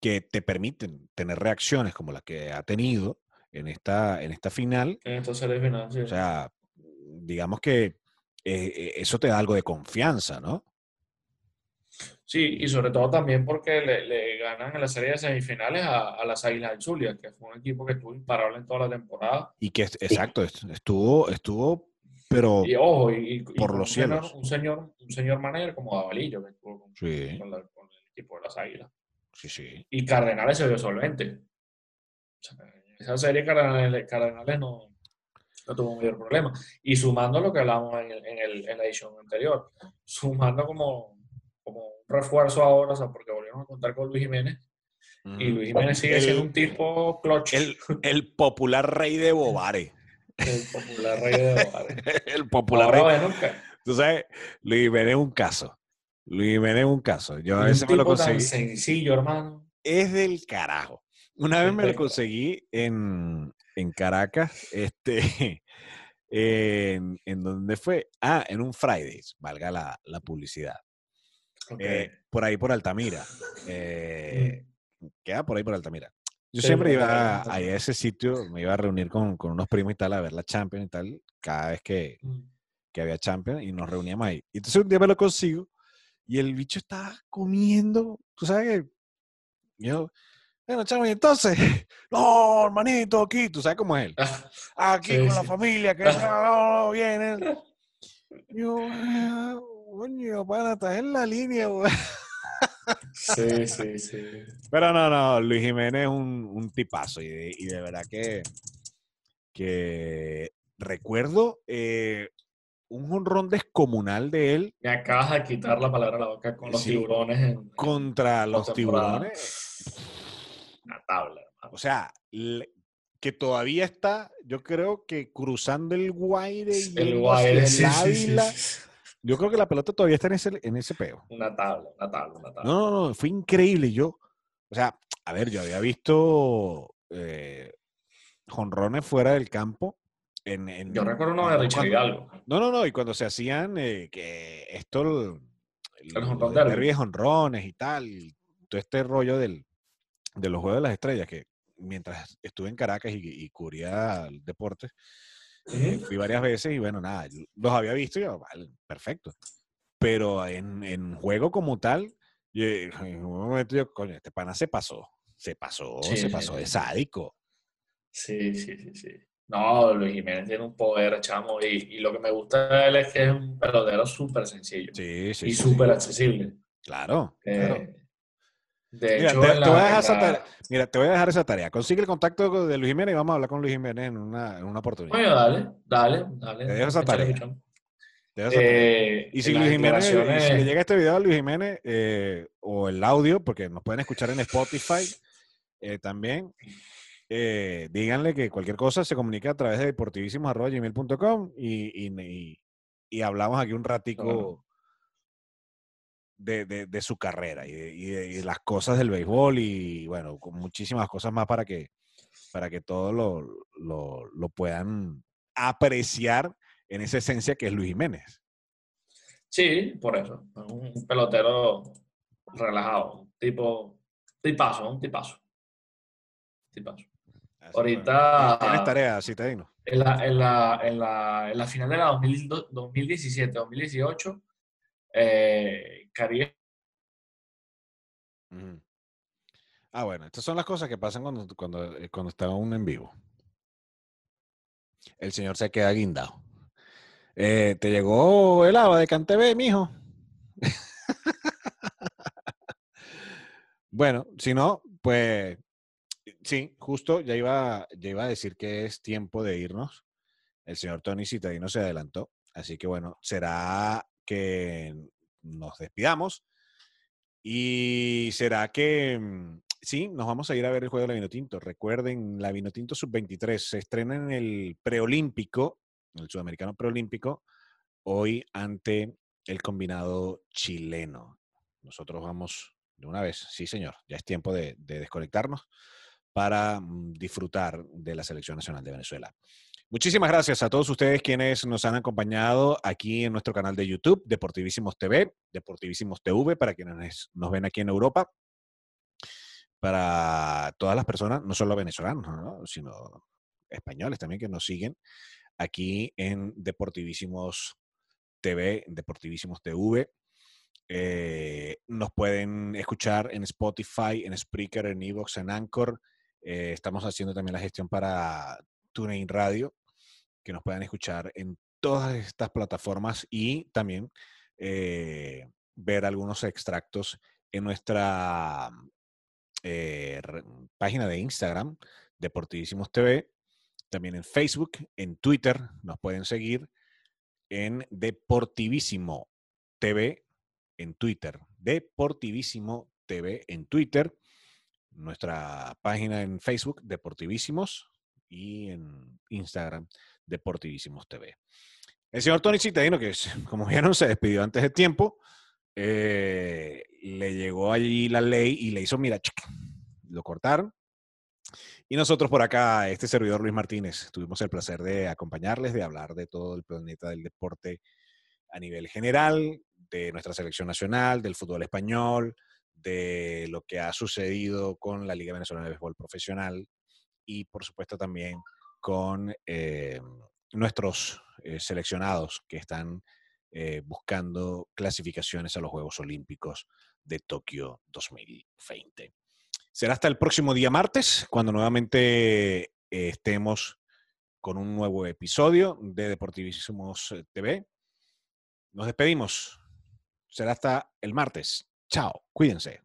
que te permiten tener reacciones como la que ha tenido en esta, en esta final, En esta serie final, sí. o sea, digamos que eh, eh, eso te da algo de confianza, ¿no? Sí, y sobre todo también porque le, le ganan en la serie de semifinales a, a las Águilas del Zulia, que fue un equipo que estuvo imparable en toda la temporada. Y que, exacto, est- estuvo, estuvo, pero Y ojo, y, y Por los un señor, cielos. un señor, un señor manager como Davalillo, que estuvo con, sí, con la- con el equipo de las Águilas. sí, sí. Y Cardenales se vio solvente. O sea, esa serie Cardenales, Cardenales no, no tuvo mayor problema. Y sumando lo que hablamos en, el- en, el- en la edición anterior, sumando como, como un refuerzo ahora, o sea, porque volvieron a contar con Luis Jiménez, y Luis Jiménez sigue El- siendo un tipo clutch, El, el popular rey de Bobare. el popular rey de. El popular rey. que- Tú sabes, Luis Jiménez es un caso. Luis Jiménez es un caso. Yo a un veces me lo tipo tan conseguí. sencillo, hermano. Es del carajo. Una vez me lo conseguí en, en Caracas, este, en, en donde fue, ah, en un Fridays, valga la, la publicidad. Eh, por ahí por Altamira, eh, queda por ahí por Altamira. Yo siempre iba a, ese sitio, me iba a reunir con, con unos primos y tal, a ver la Champions y tal, cada vez que, Mm. que había Champions y nos reuníamos ahí. Y entonces un día me lo consigo y el bicho estaba comiendo, tú sabes que yo, bueno, chamo, y entonces, no, hermanito, aquí, tú sabes cómo es él, aquí Sí, con la familia, que no, viene. Yo, "Ah, coño, pana, estás en la línea, güey". Sí, sí, sí. Pero no, no, Luis Jiménez es un, un tipazo y de, y de verdad que, que recuerdo eh, un honrón descomunal de él Me acabas de quitar la palabra a la boca con los Sí. tiburones en contra los tiburones. Una tabla, hermano. O sea, le- que todavía está, yo creo que cruzando el Guaire y El Guaire, el sí, Ávila. sí. Yo creo que la pelota todavía está en ese, en ese peo. Una tabla, una tabla, una tabla. No, no, no, fue increíble. Yo, o sea, a ver, yo había visto eh, jonrones fuera del campo. En, en- Yo recuerdo uno de Richard Hidalgo. No, no, no, y cuando se hacían eh, que esto, el, El los derby. de jonrones y tal, y todo este rollo del, de los Juegos de las Estrellas, que mientras estuve en Caracas y, y cubría eh, Ujú. fui varias veces y bueno, nada, los había visto y yo, vale, perfecto. Pero en, en juego como tal, yo- en un momento yo, coño, este pana se pasó, se pasó, Sí, se pasó de sádico. Sí, sí, sí, sí. No, Luis Jiménez tiene un poder, chamo, y, y lo que me gusta de él es que es un pelotero súper sencillo Sí, sí, y súper accesible. Claro, Eh, claro. De Mira, hecho, te- voy a dejar esa tarea. Mira, te voy a dejar esa tarea. Consigue el contacto de Luis Jiménez y vamos a hablar con Luis Jiménez en una, en una oportunidad. Coño, dale, dale, dale. Te dejo esa tarea. pichón. Te dejo esa tarea. Eh, Y si, Luis Jiménez, y si le llega este video a Luis Jiménez eh, o el audio, porque nos pueden escuchar en Spotify eh, también, díganle que cualquier cosa se comunica a través de deportivísimos.gmail.com y, y, y, y hablamos aquí un ratico Claro. De, de- de su carrera y de, y de- y las cosas del béisbol y bueno, con muchísimas cosas más para que, para que todos lo, lo, lo puedan apreciar en esa esencia que es Luis Jiménez. Sí, por eso. Es Un pelotero relajado, tipo, tipazo, un tipazo. Tipazo. Así Ahorita- Tienes tarea, citadino. En la, en la, en la, en la final de la 2017-2018, eh, Ah, bueno, estas son las cosas que pasan cuando, cuando, eh, cuando está uno en vivo. El señor se queda guindado. Eh, ¿Te llegó el agua de Cantebé, mijo? bueno, si no, pues sí, justo ya iba, ya iba a decir que es tiempo de irnos. El señor Tony Citadino se adelantó. Así que bueno, será que nos despidamos Y será que mm, sí, nos vamos a ir a ver el juego de la Vinotinto. Recuerden, la Vinotinto Sub-23 se estrena en el preolímpico, el sudamericano preolímpico, hoy ante el combinado chileno. Nosotros vamos de una vez, sí señor, ya es tiempo de, de desconectarnos para mm, disfrutar de la Selección Nacional de Venezuela. Muchísimas gracias a todos ustedes quienes nos han acompañado aquí en nuestro canal de YouTube, Deportivísimos TV, Deportivísimos TV, para quienes nos ven aquí en Europa, para todas las personas, no solo venezolanos, ¿no? sino españoles también que nos siguen aquí en Deportivísimos TV, Deportivísimos TV. Eh, nos pueden escuchar en Spotify, en Spreaker, en Evox, en Anchor. Eh, estamos haciendo también la gestión para TuneIn Radio, que nos puedan escuchar en todas estas plataformas y también eh, ver algunos extractos en nuestra página de Instagram, Deportivísimos TV, también en Facebook, en Twitter, nos pueden seguir en Deportivísimo TV en Twitter, Deportivísimo TV en Twitter, nuestra página en Facebook, Deportivísimos, y en Instagram, Deportivísimos TV. El señor Tony Citadino, que como vieron se despidió antes de tiempo, eh, le llegó allí la ley y le hizo, mira, lo cortaron. Y nosotros por acá, este servidor Luis Martínez, tuvimos el placer de acompañarles, de hablar de todo el planeta del deporte a nivel general, de nuestra selección nacional, del fútbol español, de lo que ha sucedido con la Liga Venezolana de Béisbol Profesional y por supuesto también con eh, nuestros eh, seleccionados que están eh, buscando clasificaciones a los Juegos Olímpicos de Tokio 2020. Será hasta el próximo día martes, cuando nuevamente estemos con un nuevo episodio de Deportivísimos TV. Nos despedimos. Será hasta el martes. Chao. Cuídense.